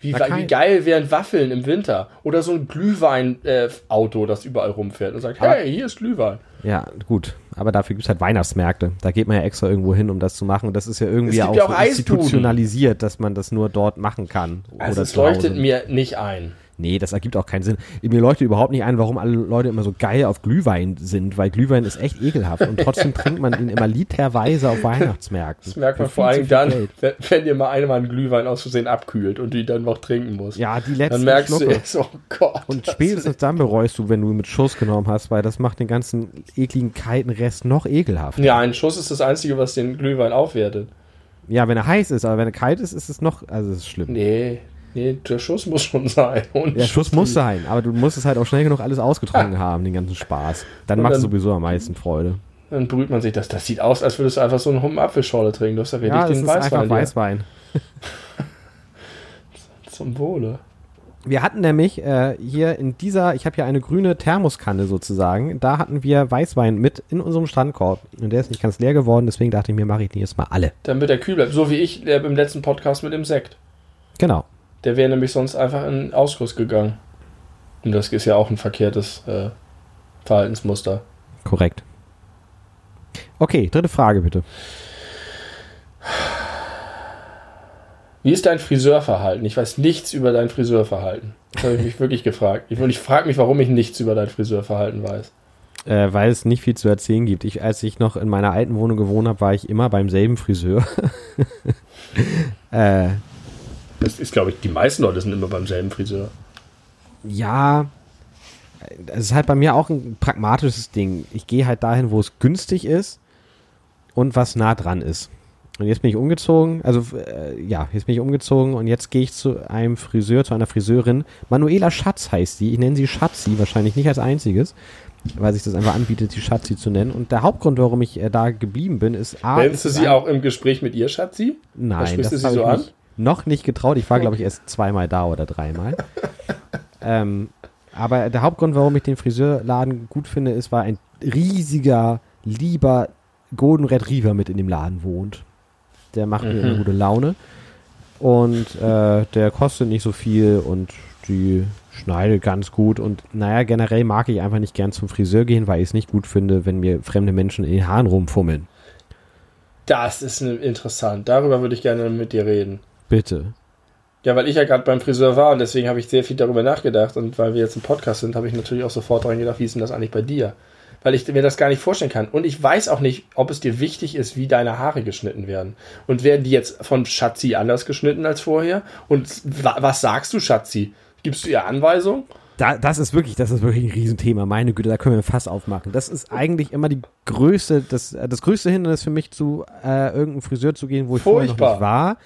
Wie, wie, geil wären Waffeln im Winter? Oder so ein Glühwein-Auto, äh, das überall rumfährt und sagt, hey, hier ist Glühwein. Ja, gut. Aber dafür gibt es halt Weihnachtsmärkte. Da geht man ja extra irgendwo hin, um das zu machen. Und das ist ja irgendwie auch, ja auch institutionalisiert, dass man das nur dort machen kann. Also es leuchtet mir nicht ein. Nee, das ergibt auch keinen Sinn. Mir leuchtet überhaupt nicht ein, warum alle Leute immer so geil auf Glühwein sind, weil Glühwein ist echt ekelhaft und trotzdem trinkt man ihn immer literweise auf Weihnachtsmärkten. Das merkt man vor allem dann, wenn, wenn dir mal einmal einen Glühwein aus Versehen abkühlt und du ihn dann noch trinken musst. Ja, die letzten Dann merkst Schlucke. du jetzt, oh Gott. Und spätestens dann bereust du, wenn du ihn mit Schuss genommen hast, weil das macht den ganzen ekligen, kalten Rest noch ekelhaft. Ja, ein Schuss ist das Einzige, was den Glühwein aufwertet. Ja, wenn er heiß ist, aber wenn er kalt ist, ist es noch, also es ist schlimm. Nee, Nee, der Schuss muss schon sein. der Schuss muss sein, aber du musst es halt auch schnell genug alles ausgetrunken haben, den ganzen Spaß. Dann macht es sowieso am meisten Freude. Dann brüht man sich das. Das sieht aus, als würdest du einfach so einen Humpen Apfelschorle trinken. Du hast ja richtig ja, den ist Weißwein. Einfach Weißwein. Zum Wohle. Wir hatten nämlich äh, hier in dieser, ich habe hier eine grüne Thermoskanne sozusagen, da hatten wir Weißwein mit in unserem Standkorb. Und der ist nicht ganz leer geworden, deswegen dachte ich mir, mache ich den jetzt mal alle. Damit er kühl bleibt. So wie ich äh, im letzten Podcast mit dem Sekt. Genau. Der wäre nämlich sonst einfach in Ausguss gegangen. Und das ist ja auch ein verkehrtes äh, Verhaltensmuster. Korrekt. Okay, dritte Frage bitte. Wie ist dein Friseurverhalten? Ich weiß nichts über dein Friseurverhalten. Das habe ich mich wirklich gefragt. Ich, ich frage mich, warum ich nichts über dein Friseurverhalten weiß. Äh, weil es nicht viel zu erzählen gibt. Ich, als ich noch in meiner alten Wohnung gewohnt habe, war ich immer beim selben Friseur. äh, Das ist, glaube ich, die meisten Leute sind immer beim selben Friseur. Ja, es ist halt bei mir auch ein pragmatisches Ding. Ich gehe halt dahin, wo es günstig ist und was nah dran ist. Und jetzt bin ich umgezogen, also äh, ja, jetzt bin ich umgezogen und jetzt gehe ich zu einem Friseur, zu einer Friseurin. Manuela Schatz heißt sie. Ich nenne sie Schatzi, wahrscheinlich nicht als einziges, weil sich das einfach anbietet, die Schatzi zu nennen. Und der Hauptgrund, warum ich äh, da geblieben bin, ist A. Nennst du sie auch im Gespräch mit ihr, Schatzi? Nein, das habe so ich an? Nicht, noch nicht getraut. Ich war, glaube ich, erst zweimal da oder dreimal. ähm, aber der Hauptgrund, warum ich den Friseurladen gut finde, ist, weil ein riesiger, lieber Golden Retriever mit in dem Laden wohnt. Der macht mhm. mir eine gute Laune. Und äh, der kostet nicht so viel und die schneidet ganz gut. Und naja, generell mag ich einfach nicht gern zum Friseur gehen, weil ich es nicht gut finde, wenn mir fremde Menschen in den Haaren rumfummeln. Das ist interessant. Darüber würde ich gerne mit dir reden. Bitte. Ja, weil ich ja gerade beim Friseur war und deswegen habe ich sehr viel darüber nachgedacht. Und weil wir jetzt im Podcast sind, habe ich natürlich auch sofort daran gedacht, wie ist denn das eigentlich bei dir? weil ich mir das gar nicht vorstellen kann. Und ich weiß auch nicht, ob es dir wichtig ist, wie deine Haare geschnitten werden. Und werden die jetzt von Schatzi anders geschnitten als vorher? Und was sagst du, Schatzi? Gibst du ihr Anweisungen? Da, das ist wirklich, das ist wirklich ein Riesenthema. Meine Güte, da können wir fast aufmachen. Das ist eigentlich immer die größte, das, das größte Hindernis für mich, zu äh, irgendeinem Friseur zu gehen, wo ich Furchtbar. vorher noch nicht war.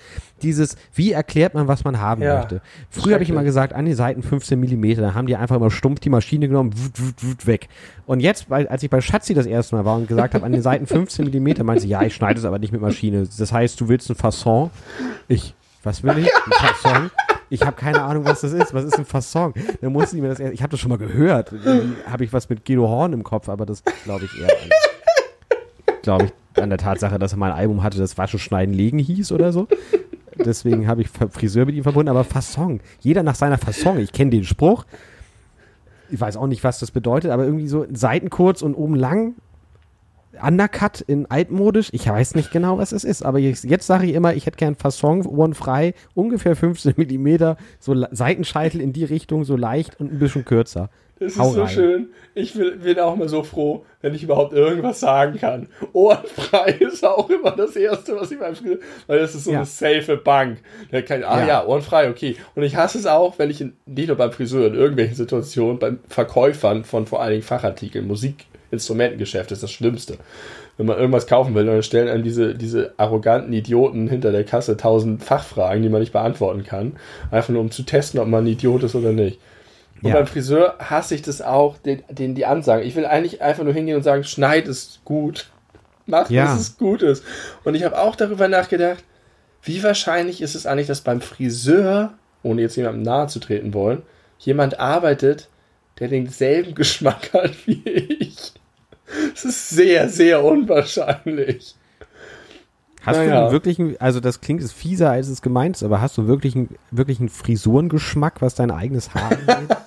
Dieses, wie erklärt man, was man haben ja, möchte. Früher habe ich immer gesagt, an die Seiten 15 Millimeter, da haben die einfach immer stumpf die Maschine genommen, wut, wut, wut, weg. Und jetzt, weil, als ich bei Schatzi das erste Mal war und gesagt habe, an den Seiten 15 Millimeter, meinte sie, ja, ich schneide es aber nicht mit Maschine. Das heißt, du willst ein Fasson? Ich, was will ich? Ein Fasson? Ich habe keine Ahnung, was das ist. Was ist ein Fasson? Dann mussten die mir das ich habe das schon mal gehört. Habe ich was mit Guido Horn im Kopf, aber das glaube ich eher glaube ich, an der Tatsache, dass er mal ein Album hatte, das Waschen, Schneiden, Legen hieß oder so. Deswegen habe ich Friseur mit ihm verbunden, aber Fasson. Jeder nach seiner Fasson. Ich kenne den Spruch. Ich weiß auch nicht, was das bedeutet, aber irgendwie so Seiten kurz und oben lang Undercut in altmodisch. Ich weiß nicht genau, was es ist, aber jetzt, jetzt sage ich immer, ich hätte gern Fasson, Ohren frei, ungefähr 15 Millimeter, so Seitenscheitel in die Richtung, so leicht und ein bisschen kürzer. Das Hau ist so rein. schön. Ich will, bin auch mal so froh, wenn ich überhaupt irgendwas sagen kann. Ohrenfrei ist auch immer das Erste, was ich beim Friseur, weil das ist so ja. eine safe Bank. Kann, ah ja. ja, ohrenfrei, okay. Und ich hasse es auch, wenn ich in, nicht nur beim Friseur, in irgendwelchen Situationen, beim Verkäufern von vor allen Dingen Fachartikeln, Musik, Instrumentengeschäft ist das Schlimmste. Wenn man irgendwas kaufen will, dann stellen einem diese, diese arroganten Idioten hinter der Kasse tausend Fachfragen, die man nicht beantworten kann. Einfach nur um zu testen, ob man ein Idiot ist oder nicht. Und ja. beim Friseur hasse ich das auch, den, den die Ansagen. Ich will eigentlich einfach nur hingehen und sagen, schneid es gut. Mach, ja. dass es gut ist. Und ich habe auch darüber nachgedacht, wie wahrscheinlich ist es eigentlich, dass beim Friseur, ohne jetzt jemandem nahe zu treten wollen, jemand arbeitet, der denselben Geschmack hat wie ich. Das ist sehr, sehr unwahrscheinlich. Hast naja. du wirklich, einen, also das klingt ist fieser, als es gemeint ist, aber hast du wirklich einen, wirklich einen Frisurengeschmack, was dein eigenes Haar angeht?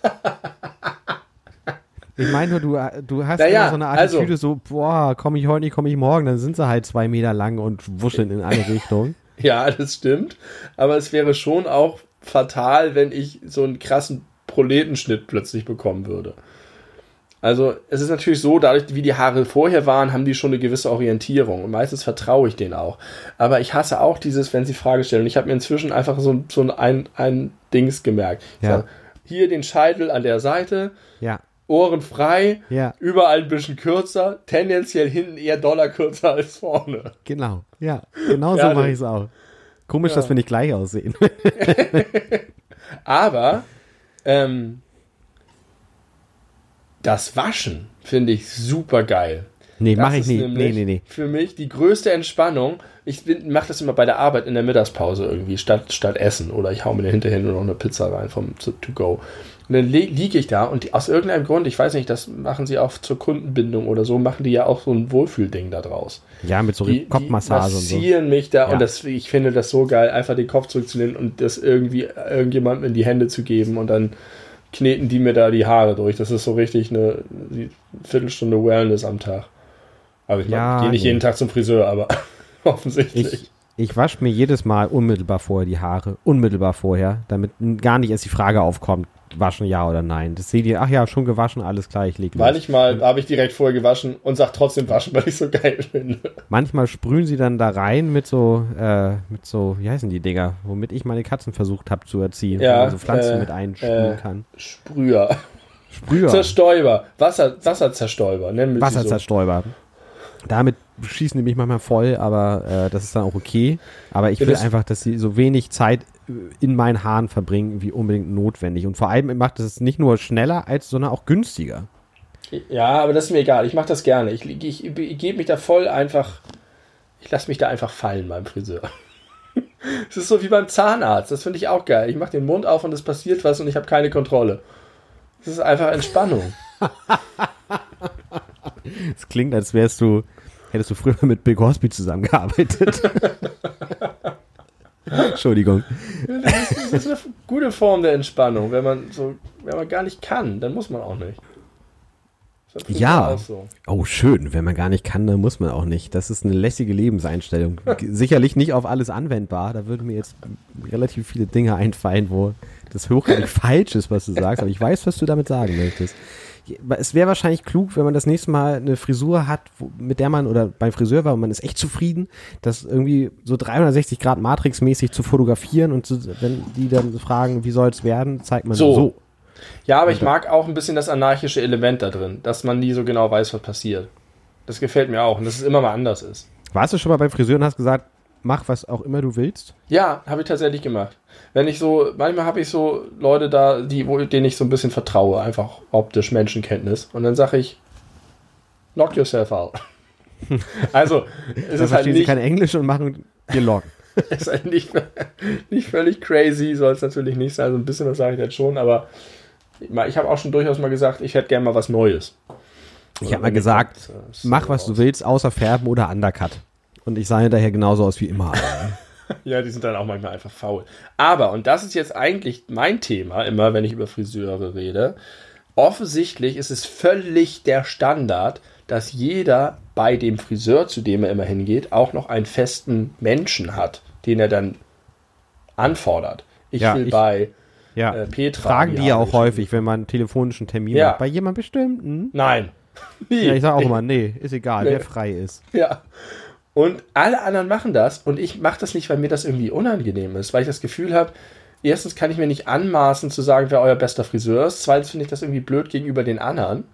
ich meine nur, du, du hast naja, immer so eine Attitüde, also, so, boah, komme ich heute nicht, komme ich morgen, dann sind sie halt zwei Meter lang und wuscheln in alle Richtungen. Ja, das stimmt. Aber es wäre schon auch fatal, wenn ich so einen krassen Proletenschnitt plötzlich bekommen würde. Also es ist natürlich so, dadurch wie die Haare vorher waren, haben die schon eine gewisse Orientierung und meistens vertraue ich denen auch. Aber ich hasse auch dieses, wenn sie Frage stellen. Ich habe mir inzwischen einfach so, so ein, ein Dings gemerkt. Ja. Sag, hier den Scheitel an der Seite, ja. Ohren frei, ja. überall ein bisschen kürzer, tendenziell hinten eher doller kürzer als vorne. Genau, ja, genau so mache ich es auch. Komisch, dass wir nicht gleich aussehen. Aber ähm, das Waschen finde ich super geil. Nee, mache ich nicht. Nee, nee, nee. Für mich die größte Entspannung. Ich mache das immer bei der Arbeit in der Mittagspause irgendwie, statt, statt Essen. Oder ich hau mir hinterher nur noch eine Pizza rein vom To Go. Und dann liege ich da und aus irgendeinem Grund, ich weiß nicht, das machen sie auch zur Kundenbindung oder so, machen die ja auch so ein Wohlfühlding da draus. Ja, mit so die, Kopfmassage die und so. Mich da ja. und das, ich finde das so geil, einfach den Kopf zurückzunehmen und das irgendwie irgendjemandem in die Hände zu geben und dann kneten die mir da die Haare durch. Das ist so richtig eine Viertelstunde Wellness am Tag. Aber ich ja, gehe nicht nee. jeden Tag zum Friseur, aber offensichtlich. Ich, Ich wasche mir jedes Mal unmittelbar vorher die Haare, unmittelbar vorher, damit gar nicht erst die Frage aufkommt, waschen ja oder nein. Das seht ihr, ach ja, schon gewaschen, alles klar, ich lege los. Manchmal habe ich direkt vorher gewaschen und sag trotzdem waschen, weil ich so geil finde. Manchmal sprühen sie dann da rein mit so, äh, mit so, wie heißen die Dinger, womit ich meine Katzen versucht habe zu erziehen, Ja, wo man so Pflanzen äh, mit einsprühen äh, kann. Sprüher. Sprüher, Zerstäuber. Wasser, Wasserzerstäuber. Nennen wir sie so. Wasserzerstäuber. Damit schießen die mich manchmal voll, aber äh, das ist dann auch okay. Aber ich will das- einfach, dass sie so wenig Zeit äh, in meinen Haaren verbringen, wie unbedingt notwendig. Und vor allem macht es nicht nur schneller, als, sondern auch günstiger. Ja, aber das ist mir egal. Ich mache das gerne. Ich, ich, ich, ich gebe mich da voll einfach. Ich lasse mich da einfach fallen beim Friseur. Es ist so wie beim Zahnarzt. Das finde ich auch geil. Ich mache den Mund auf und es passiert was und ich habe keine Kontrolle. Das ist einfach Entspannung. Es klingt, als wärst du, hättest du früher mit Bill Cosby zusammengearbeitet. Entschuldigung. Das ist eine gute Form der Entspannung. Wenn man so, wenn man gar nicht kann, dann muss man auch nicht. Das ist Ja. so. Oh, schön. Wenn man gar nicht kann, dann muss man auch nicht. Das ist eine lässige Lebenseinstellung. Sicherlich nicht auf alles anwendbar. Da würden mir jetzt relativ viele Dinge einfallen, wo das hochgradig falsch ist, was du sagst. Aber ich weiß, was du damit sagen möchtest. Es wäre wahrscheinlich klug, wenn man das nächste Mal eine Frisur hat, wo, mit der man oder beim Friseur war und man ist echt zufrieden, das irgendwie so 360 Grad Matrix-mäßig zu fotografieren und zu, wenn die dann fragen, wie soll es werden, zeigt man So. so. Ja, aber ich mag auch ein bisschen das anarchische Element da drin, dass man nie so genau weiß, was passiert. Das gefällt mir auch und dass es immer mal anders ist. Warst du schon mal beim Friseur und hast gesagt, mach was auch immer du willst? Ja, habe ich tatsächlich gemacht. Wenn ich so, manchmal habe ich so Leute da, die, wo, denen ich so ein bisschen vertraue, einfach optisch Menschenkenntnis. Und dann sage ich, knock yourself out. also, es ist halt, verstehen sie nicht, kein Englisch und machen dir Loggen. ist halt nicht, nicht völlig crazy, soll es natürlich nicht sein. So ein bisschen was sage ich jetzt schon, aber ich habe auch schon durchaus mal gesagt, ich hätte gerne mal was Neues. Ich habe mal gesagt, mach was du willst, außer färben oder Undercut. Und ich sah hinterher genauso aus wie immer. Ja, die sind dann auch manchmal einfach faul. Aber, und das ist jetzt eigentlich mein Thema, immer wenn ich über Friseure rede, offensichtlich ist es völlig der Standard, dass jeder bei dem Friseur, zu dem er immer hingeht, auch noch einen festen Menschen hat, den er dann anfordert. Ich Ja, will ich- bei Ja, äh, Petra. fragen die ja auch häufig, wenn man einen telefonischen Termin Ja. hat. Bei jemandem bestimmten? Nein. Nie. Ja, ich sage auch immer, nee, ist egal, Nee. wer frei ist. Ja. Und alle anderen machen das und ich mache das nicht, weil mir das irgendwie unangenehm ist, weil ich das Gefühl habe, erstens kann ich mir nicht anmaßen zu sagen, wer euer bester Friseur ist, zweitens finde ich das irgendwie blöd gegenüber den anderen.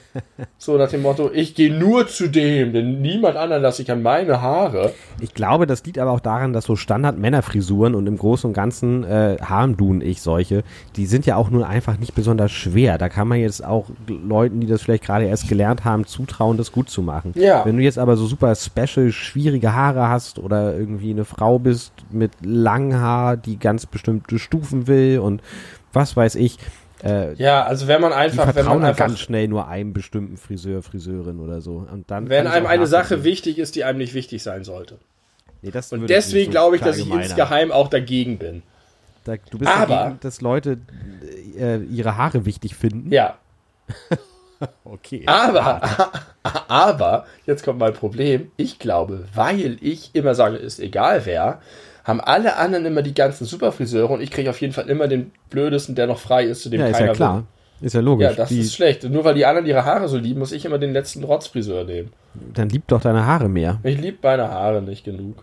so nach dem Motto, ich gehe nur zu dem, denn niemand anderen lasse ich an meine Haare. Ich glaube, das liegt aber auch daran, dass so Standard-Männerfrisuren und im Großen und Ganzen äh, Harmdun ich solche, die sind ja auch nur einfach nicht besonders schwer. Da kann man jetzt auch Leuten, die das vielleicht gerade erst gelernt haben, zutrauen, das gut zu machen. Ja. Wenn du jetzt aber so super special, schwierige Haare hast oder irgendwie eine Frau bist mit langem Haar, die ganz bestimmte Stufen will und was weiß ich, äh, Ja, also wenn man die einfach, wenn vertrauen man dann einfach, ganz schnell nur einem bestimmten Friseur, Friseurin oder so. Und dann wenn einem eine Sache wichtig ist, die einem nicht wichtig sein sollte. Nee, Und deswegen so glaube ich, dass ich insgeheim auch dagegen bin. Da, du bist Aber- dagegen, dass Leute äh, ihre Haare wichtig finden. Ja, Okay. Aber, aber, jetzt kommt mein Problem. Ich glaube, weil ich immer sage, ist egal wer, haben alle anderen immer die ganzen Superfriseure und ich kriege auf jeden Fall immer den blödesten, der noch frei ist, zu dem ja, ist keiner ja klar. Ist ja logisch. Ja, das Die, ist schlecht. Nur weil die anderen ihre Haare so lieben, muss ich immer den letzten Rotzfriseur nehmen. dann lieb doch deine Haare mehr. Ich liebe meine Haare nicht genug.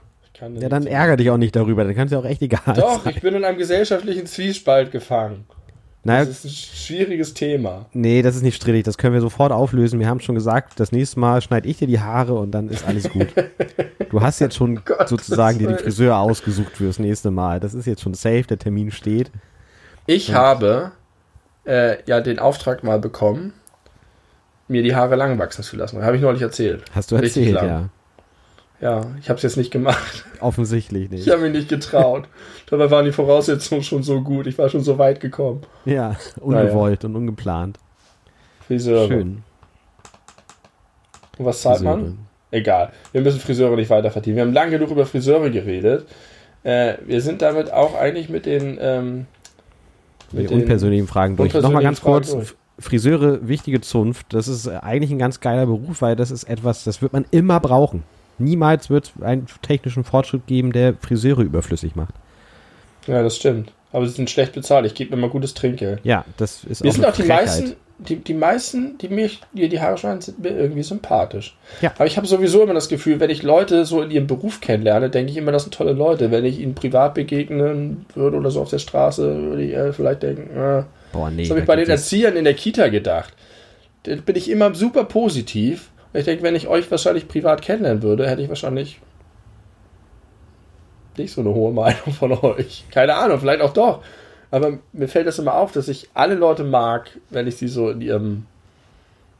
Ja, dann ärger dich auch nicht darüber. Dann kann es ja auch echt egal Doch, sein. ich bin in einem gesellschaftlichen Zwiespalt gefangen. Naja, Das ist ein schwieriges Thema. nee, das ist nicht strittig. Das können wir sofort auflösen. Wir haben schon gesagt, das nächste Mal schneide ich dir die Haare und dann ist alles gut. Du hast jetzt schon Gottes sozusagen dir den. Friseur ausgesucht fürs nächste Mal. Das ist jetzt schon safe. Der Termin steht. Ich habe äh, ja den Auftrag mal bekommen, mir die Haare lang wachsen zu lassen. Habe ich neulich erzählt. Hast du erzählt, ja. Ja, ich habe es jetzt nicht gemacht. Offensichtlich nicht. Ich habe mich nicht getraut. Dabei waren die Voraussetzungen schon so gut. Ich war schon so weit gekommen. Ja, ungewollt und ungeplant. Friseure. Schön. Und was zahlt Friseure. man? Egal. Wir müssen Friseure nicht weiter vertiefen. Wir haben lange genug über Friseure geredet. Äh, wir sind damit auch eigentlich mit den ähm, Mit den unpersönlichen Fragen durch. unpersönlichen Nochmal ganz Fragen kurz. durch. Friseure, wichtige Zunft. Das ist äh, eigentlich ein ganz geiler Beruf, weil das ist etwas, das wird man immer brauchen. niemals wird es einen technischen Fortschritt geben, der Friseure überflüssig macht. Ja, das stimmt. Aber sie sind schlecht bezahlt. Ich gebe mir mal gutes Trinkgeld. Ja, das ist Wir auch sind auch die Frechheit. meisten, die, die meisten, die mir die, die Haare schneiden, sind mir irgendwie sympathisch. Ja. Aber ich habe sowieso immer das Gefühl, wenn ich Leute so in ihrem Beruf kennenlerne, denke ich immer, das sind tolle Leute. Wenn ich ihnen privat begegnen würde oder so auf der Straße, würde ich äh, vielleicht denken, äh, Boah, nee. das habe ich bei den Erziehern in der Kita gedacht. Da bin ich immer super positiv. Und ich denke, wenn ich euch wahrscheinlich privat kennenlernen würde, hätte ich wahrscheinlich nicht so eine hohe Meinung von euch. Keine Ahnung, vielleicht auch doch. Aber mir fällt das immer auf, dass ich alle Leute mag, wenn ich sie so in ihrem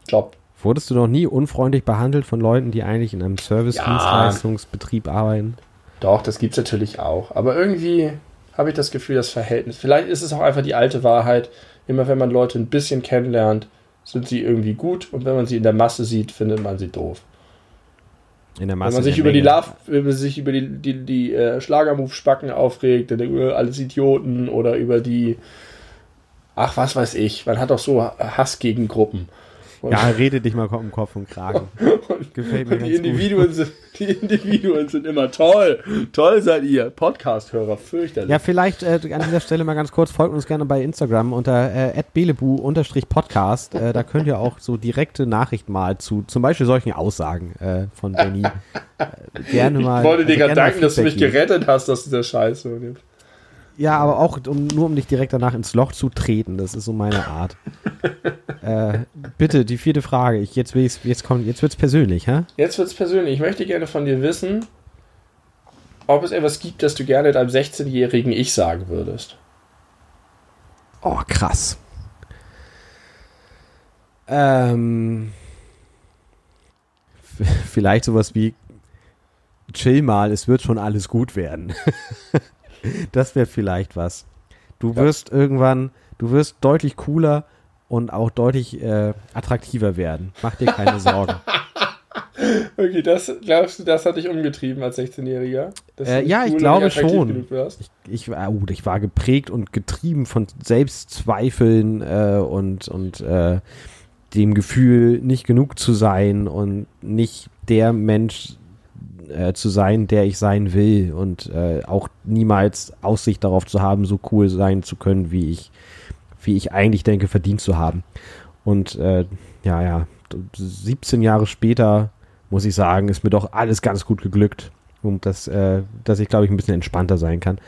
Job. Wurdest du noch nie unfreundlich behandelt von Leuten, die eigentlich in einem Service-Dienstleistungsbetrieb arbeiten? Doch, das gibt's natürlich auch. Aber irgendwie habe ich das Gefühl, das Verhältnis. Vielleicht ist es auch einfach die alte Wahrheit. Immer wenn man Leute ein bisschen kennenlernt, sind sie irgendwie gut. Und wenn man sie in der Masse sieht, findet man sie doof. In der Masse Wenn man sich über die. Love, wenn man sich über die, die, die äh, Schlagermove-Spacken aufregt, dann äh, alles Idioten oder über die, ach was weiß ich, man hat auch so Hass gegen Gruppen. Und, Ja, rede dich mal um Kopf und Kragen. Gefällt mir und die ganz gut. Individuen sind, die Individuen sind immer toll. Toll seid ihr. Podcast-Hörer, fürchterlich. Ja, vielleicht äh, an dieser Stelle mal ganz kurz, folgt uns gerne bei Instagram unter äh, @belebu_podcast. Äh, da könnt ihr auch so direkte Nachrichten mal zu zum Beispiel solchen Aussagen äh, von Benny äh, gerne mal. ich wollte dir also gerade danken, dass du mich gerettet hast, dass dieser Scheiß so nimmt. Ja, aber auch um, nur um dich direkt danach ins Loch zu treten. Das ist so meine Art. äh, bitte die vierte Frage. Ich jetzt will ich's, jetzt kommt jetzt wird's persönlich, hä? Jetzt wird's persönlich. Ich möchte gerne von dir wissen, ob es etwas gibt, das du gerne deinem 16-jährigen Ich sagen würdest. Oh, krass. Ähm, vielleicht sowas wie chill mal, es wird schon alles gut werden. das wäre vielleicht was. Du wirst irgendwann, du wirst deutlich cooler und auch deutlich äh, attraktiver werden. Mach dir keine Sorgen. Okay, das glaubst du, das hat dich umgetrieben als 16-Jähriger? Dass du Äh, ja, ich glaube schon. Ich, ich, war- oh, ich war geprägt und getrieben von Selbstzweifeln äh, und, und äh, dem Gefühl, nicht genug zu sein und nicht der Mensch äh, zu sein, der ich sein will und äh, auch niemals Aussicht darauf zu haben, so cool sein zu können, wie ich, wie ich eigentlich denke, verdient zu haben. Und äh, ja, ja, 17 Jahre später muss ich sagen, ist mir doch alles ganz gut geglückt und dass, äh, dass ich, glaube ich, ein bisschen entspannter sein kann.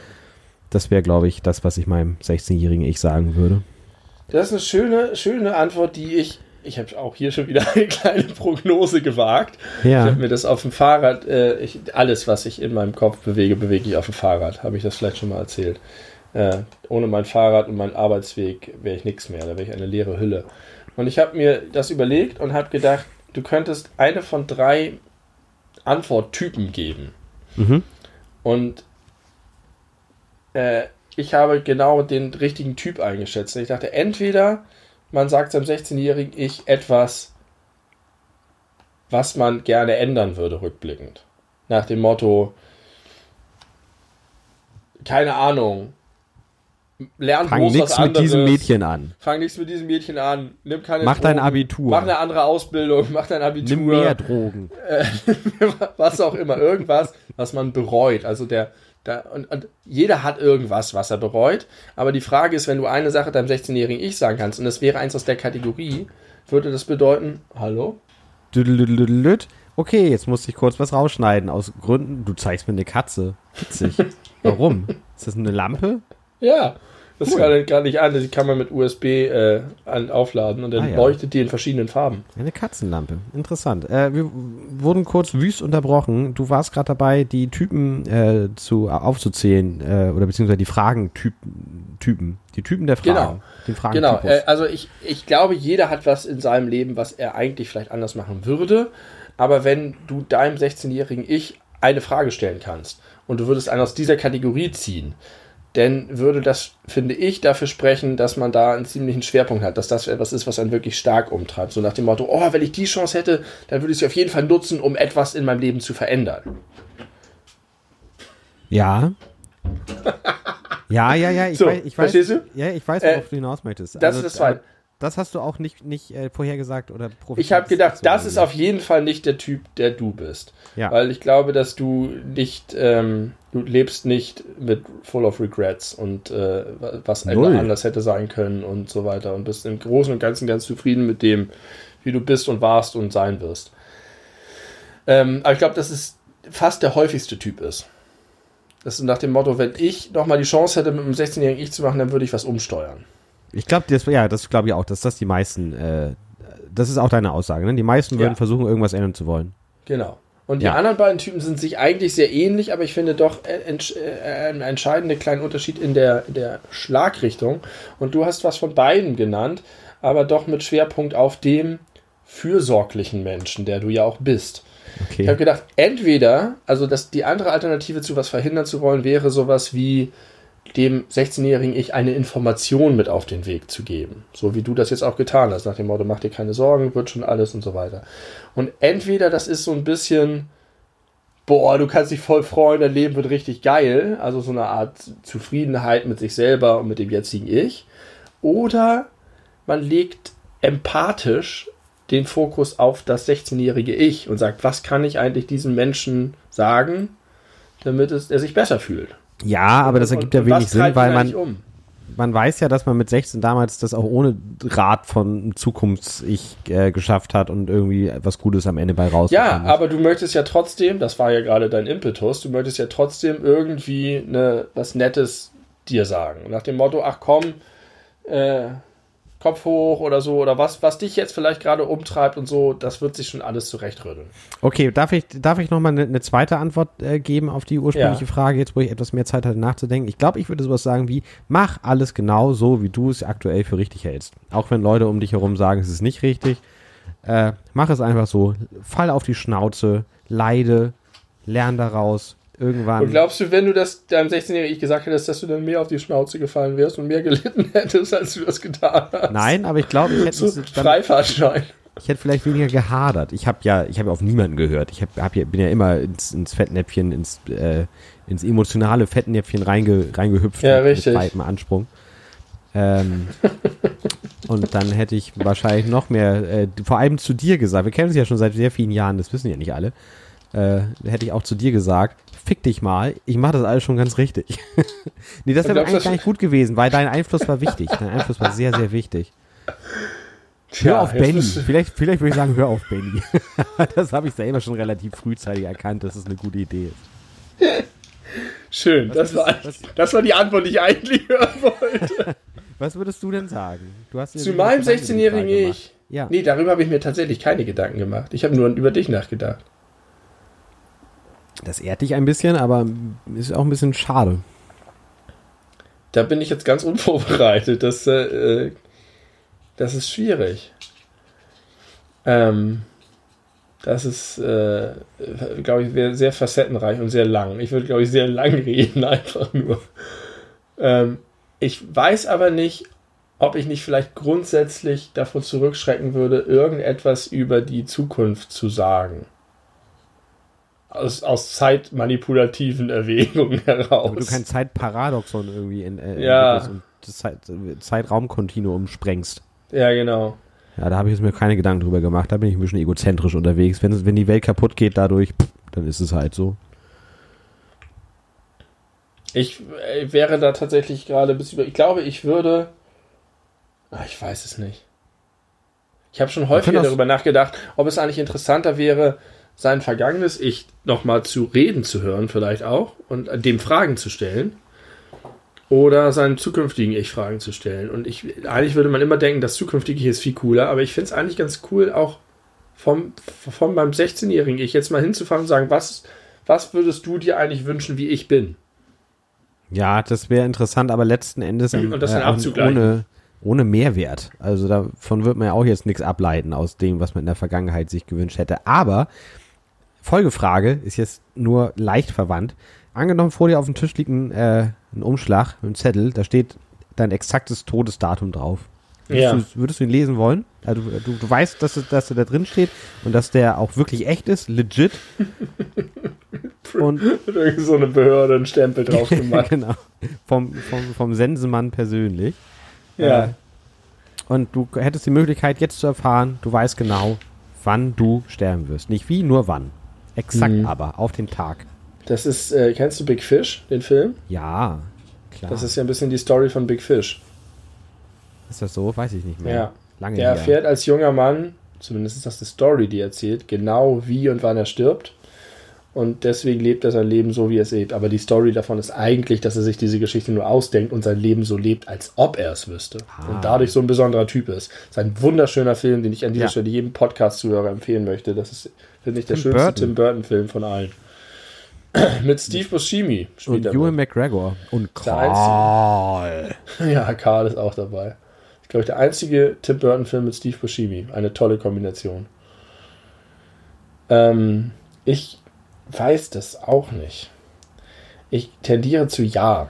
Das wäre, glaube ich, das, was ich meinem 16-jährigen Ich sagen würde. Das ist eine schöne, schöne Antwort, die ich. Ich habe auch hier schon wieder eine kleine Prognose gewagt. Ich Ja, habe mir das auf dem Fahrrad, äh, ich, alles, was ich in meinem Kopf bewege, bewege ich auf dem Fahrrad. Habe ich das vielleicht schon mal erzählt. Äh, ohne mein Fahrrad und meinen Arbeitsweg wäre ich nichts mehr. Da wäre ich eine leere Hülle. Und ich habe mir das überlegt und habe gedacht, du könntest eine von drei Antworttypen geben. Mhm. Und äh, ich habe genau den richtigen Typ eingeschätzt. Ich dachte, entweder man sagt seinem 16-jährigen Ich etwas, was man gerne ändern würde, rückblickend. Nach dem Motto, keine Ahnung, lern fang bloß nichts was mit diesem Mädchen an. Fang nichts mit diesem Mädchen an. Nimm keine Mach dein Drogen, Abitur. Mach eine andere Ausbildung. Mach dein Abitur. Nimm mehr Drogen. was auch immer, irgendwas, was man bereut. Also der, der und, und jeder hat irgendwas, was er bereut. Aber die Frage ist, wenn du eine Sache deinem 16-jährigen Ich sagen kannst und es wäre eins aus der Kategorie, würde das bedeuten, hallo? Okay, jetzt musste ich kurz was rausschneiden. Aus Gründen, du zeigst mir eine Katze. Witzig. Warum? Ist das eine Lampe? Ja. Das Cool. kann gar nicht an, die kann man mit USB äh, an, aufladen und dann Ah, ja. leuchtet die in verschiedenen Farben. Eine Katzenlampe. Interessant. Äh, wir wurden kurz wüst unterbrochen. Du warst gerade dabei, die Typen äh, zu, aufzuzählen äh, oder beziehungsweise die Fragen-Typen. Typen. Die Typen der Fragen. Genau. Den Fragen Genau, äh, also ich, ich glaube, jeder hat was in seinem Leben, was er eigentlich vielleicht anders machen würde. Aber wenn du deinem 16-jährigen Ich eine Frage stellen kannst und du würdest einen aus dieser Kategorie ziehen, dann würde das, finde ich, dafür sprechen, dass man da einen ziemlichen Schwerpunkt hat, dass das etwas ist, was einen wirklich stark umtreibt. So nach dem Motto, oh, wenn ich die Chance hätte, dann würde ich sie auf jeden Fall nutzen, um etwas in meinem Leben zu verändern. ja. Ja, ja, ja. Ich So, weiß, ich weiß, verstehst du? Ja, ich weiß, Äh, worauf du hinaus möchtest. Das Also, ist das Zweite. Das hast du auch nicht, nicht äh, vorhergesagt oder Ich habe gedacht, das ist auf jeden Fall nicht der Typ, der du bist. Ja. Weil ich glaube, dass du nicht, ähm, du lebst nicht mit full of regrets und äh, was Null. anders hätte sein können und so weiter und bist im Großen und Ganzen ganz zufrieden mit dem, wie du bist und warst und sein wirst. Ähm, aber ich glaube, dass es fast der häufigste Typ ist. Das ist nach dem Motto, wenn ich nochmal die Chance hätte, mit einem 16-jährigen Ich zu machen, dann würde ich was umsteuern. Ich glaube, das, ja, das glaube ich auch, dass das die meisten, äh, das ist auch deine Aussage, ne? Die meisten würden Ja. versuchen, irgendwas ändern zu wollen. Genau. Und die Ja. anderen beiden Typen sind sich eigentlich sehr ähnlich, aber ich finde doch äh, entsch äh, einen entscheidenden kleinen Unterschied in der, der Schlagrichtung. Und du hast was von beiden genannt, aber doch mit Schwerpunkt auf dem fürsorglichen Menschen, der du ja auch bist. Ich habe Okay. gedacht, entweder, also dass die andere Alternative zu was verhindern zu wollen, wäre sowas wie dem 16-jährigen Ich eine Information mit auf den Weg zu geben. So wie du das jetzt auch getan hast, nach dem Motto, mach dir keine Sorgen, wird schon alles und so weiter. Und entweder das ist so ein bisschen, boah, du kannst dich voll freuen, dein Leben wird richtig geil, also so eine Art Zufriedenheit mit sich selber und mit dem jetzigen Ich. Oder man legt empathisch den Fokus auf das 16-jährige Ich und sagt, was kann ich eigentlich diesem Menschen sagen, damit es, er sich besser fühlt. Ja, aber das ergibt Und- ja wenig Sinn, weil man, um? man weiß ja, dass man mit 16 damals das auch ohne Rat von Zukunfts-Ich äh, geschafft hat und irgendwie was Gutes am Ende bei raus. Ja, aber du möchtest ja trotzdem, das war ja gerade dein Impetus, du möchtest ja trotzdem irgendwie ne, was Nettes dir sagen. Nach dem Motto, ach komm, äh, Kopf hoch oder so, oder was, was dich jetzt vielleicht gerade umtreibt und so, das wird sich schon alles zurechtrütteln. Okay, darf ich, darf ich nochmal eine, eine zweite Antwort äh, geben auf die ursprüngliche Ja. Frage, jetzt wo ich etwas mehr Zeit hatte nachzudenken? Ich glaube, ich würde sowas sagen wie, mach alles genau so, wie du es aktuell für richtig hältst. Auch wenn Leute um dich herum sagen, es ist nicht richtig. Äh, mach es einfach so. Fall auf die Schnauze, leide, lern daraus. Irgendwann. Und glaubst du, wenn du das deinem 16-Jährigen gesagt hättest, dass du dann mehr auf die Schnauze gefallen wärst und mehr gelitten hättest, als du das getan hast? Nein, aber ich glaube, ich hätte So dann- Freifahrtschein. Ich hätte vielleicht weniger gehadert. Ich habe ja, ich habe ja auf niemanden gehört. Ich hab, hab ja, bin ja immer ins, ins Fettnäpfchen, ins, äh, ins emotionale Fettnäpfchen reinge, reingehüpft Ja, mit, richtig. mit weitem Ansprung. Ähm, und dann hätte ich wahrscheinlich noch mehr, äh, vor allem zu dir gesagt. Wir kennen uns ja schon seit sehr vielen Jahren, das wissen ja nicht alle. Äh, hätte ich auch zu dir gesagt, fick dich mal, ich mache das alles schon ganz richtig. nee, das wäre eigentlich gar nicht gut gewesen, weil dein Einfluss war wichtig. Dein Einfluss war sehr, sehr wichtig. Tja, Hör auf Benny. Vielleicht, vielleicht würde ich sagen, hör auf Benny. das habe ich selber schon relativ frühzeitig erkannt, dass es eine gute Idee ist. Schön, das war, was- das war die Antwort, die ich eigentlich hören wollte. Was würdest du denn sagen? Du hast Zu meinem Gedanken über die 16-jährigen Frage gemacht. Ich. Ja. Nee, darüber habe ich mir tatsächlich keine Gedanken gemacht. Ich habe nur über dich nachgedacht. Das ehrt dich ein bisschen, aber ist auch ein bisschen schade. Da bin ich jetzt ganz unvorbereitet. Das, äh, äh, das ist schwierig. Ähm, das ist, äh, glaube ich, sehr facettenreich und sehr lang. Ich würde, glaube ich, sehr lang reden, einfach nur. Ähm, ich weiß aber nicht, ob ich nicht vielleicht grundsätzlich davor zurückschrecken würde, irgendetwas über die Zukunft zu sagen. Aus, aus zeitmanipulativen Erwägungen heraus. Aber du kein Zeitparadoxon irgendwie in äh, Ja. und das Zeit, Zeitraumkontinuum sprengst. ja, genau. Ja, da habe ich jetzt mir keine Gedanken drüber gemacht. Da bin ich ein bisschen egozentrisch unterwegs. Wenn, wenn die Welt kaputt geht dadurch, pff, dann ist es halt so. Ich äh, wäre da tatsächlich gerade bis über. Ich glaube, ich würde. Ah, ich weiß es nicht. Ich habe schon häufiger darüber nachgedacht, ob es eigentlich interessanter wäre, sein vergangenes Ich nochmal zu reden zu hören, vielleicht auch, und dem Fragen zu stellen. Oder seinem zukünftigen Ich Fragen zu stellen. Und ich, eigentlich würde man immer denken, das zukünftige Ich ist viel cooler, aber ich finde es eigentlich ganz cool, auch vom, von meinem 16-jährigen Ich jetzt mal hinzufahren und sagen, was, was würdest du dir eigentlich wünschen, wie ich bin? Ja, das wäre interessant, aber letzten Endes ähm, Und das dann auch abzugleichen. ohne, ohne Mehrwert. Also davon wird man ja auch jetzt nichts ableiten aus dem, was man in der Vergangenheit sich gewünscht hätte. Aber Folgefrage ist jetzt nur leicht verwandt. Angenommen, vor dir auf dem Tisch liegt ein, äh, ein Umschlag, ein Zettel, da steht dein exaktes Todesdatum drauf. Würdest, Ja. du, würdest du ihn lesen wollen? Also du, du weißt, dass, dass er da drin steht und dass der auch wirklich echt ist, legit. und so eine Behörde einen Stempel drauf gemacht. genau. Vom, vom, vom Sensenmann persönlich. ja. Äh, Und du hättest die Möglichkeit, jetzt zu erfahren, du weißt genau, wann du sterben wirst. Nicht wie, nur wann. Exakt Mhm. aber, auf den Tag. Das ist, äh, kennst du Big Fish, den Film? Ja, klar. Das ist ja ein bisschen die Story von Big Fish. Ist das so? Weiß ich nicht mehr. Ja. Lange Der erfährt als junger Mann, zumindest ist das die Story, die er erzählt, genau wie und wann er stirbt. Und deswegen lebt er sein Leben so, wie er es lebt. Aber die Story davon ist eigentlich, dass er sich diese Geschichte nur ausdenkt und sein Leben so lebt, als ob er es wüsste. Ah. Und dadurch so ein besonderer Typ ist. Das ist ein wunderschöner Film, den ich an dieser Ja. Stelle jedem Podcast-Zuhörer empfehlen möchte. Das ist, finde ich, der Tim schönste Burton. Tim Burton-Film von allen. Mit Steve Buscemi spielt Und er Ewan mit. McGregor. Und Karl. Ja, Karl ist auch dabei. Ich glaube, der einzige Tim Burton-Film mit Steve Buscemi. Eine tolle Kombination. Ähm, ich weiß das auch nicht. Ich tendiere zu ja.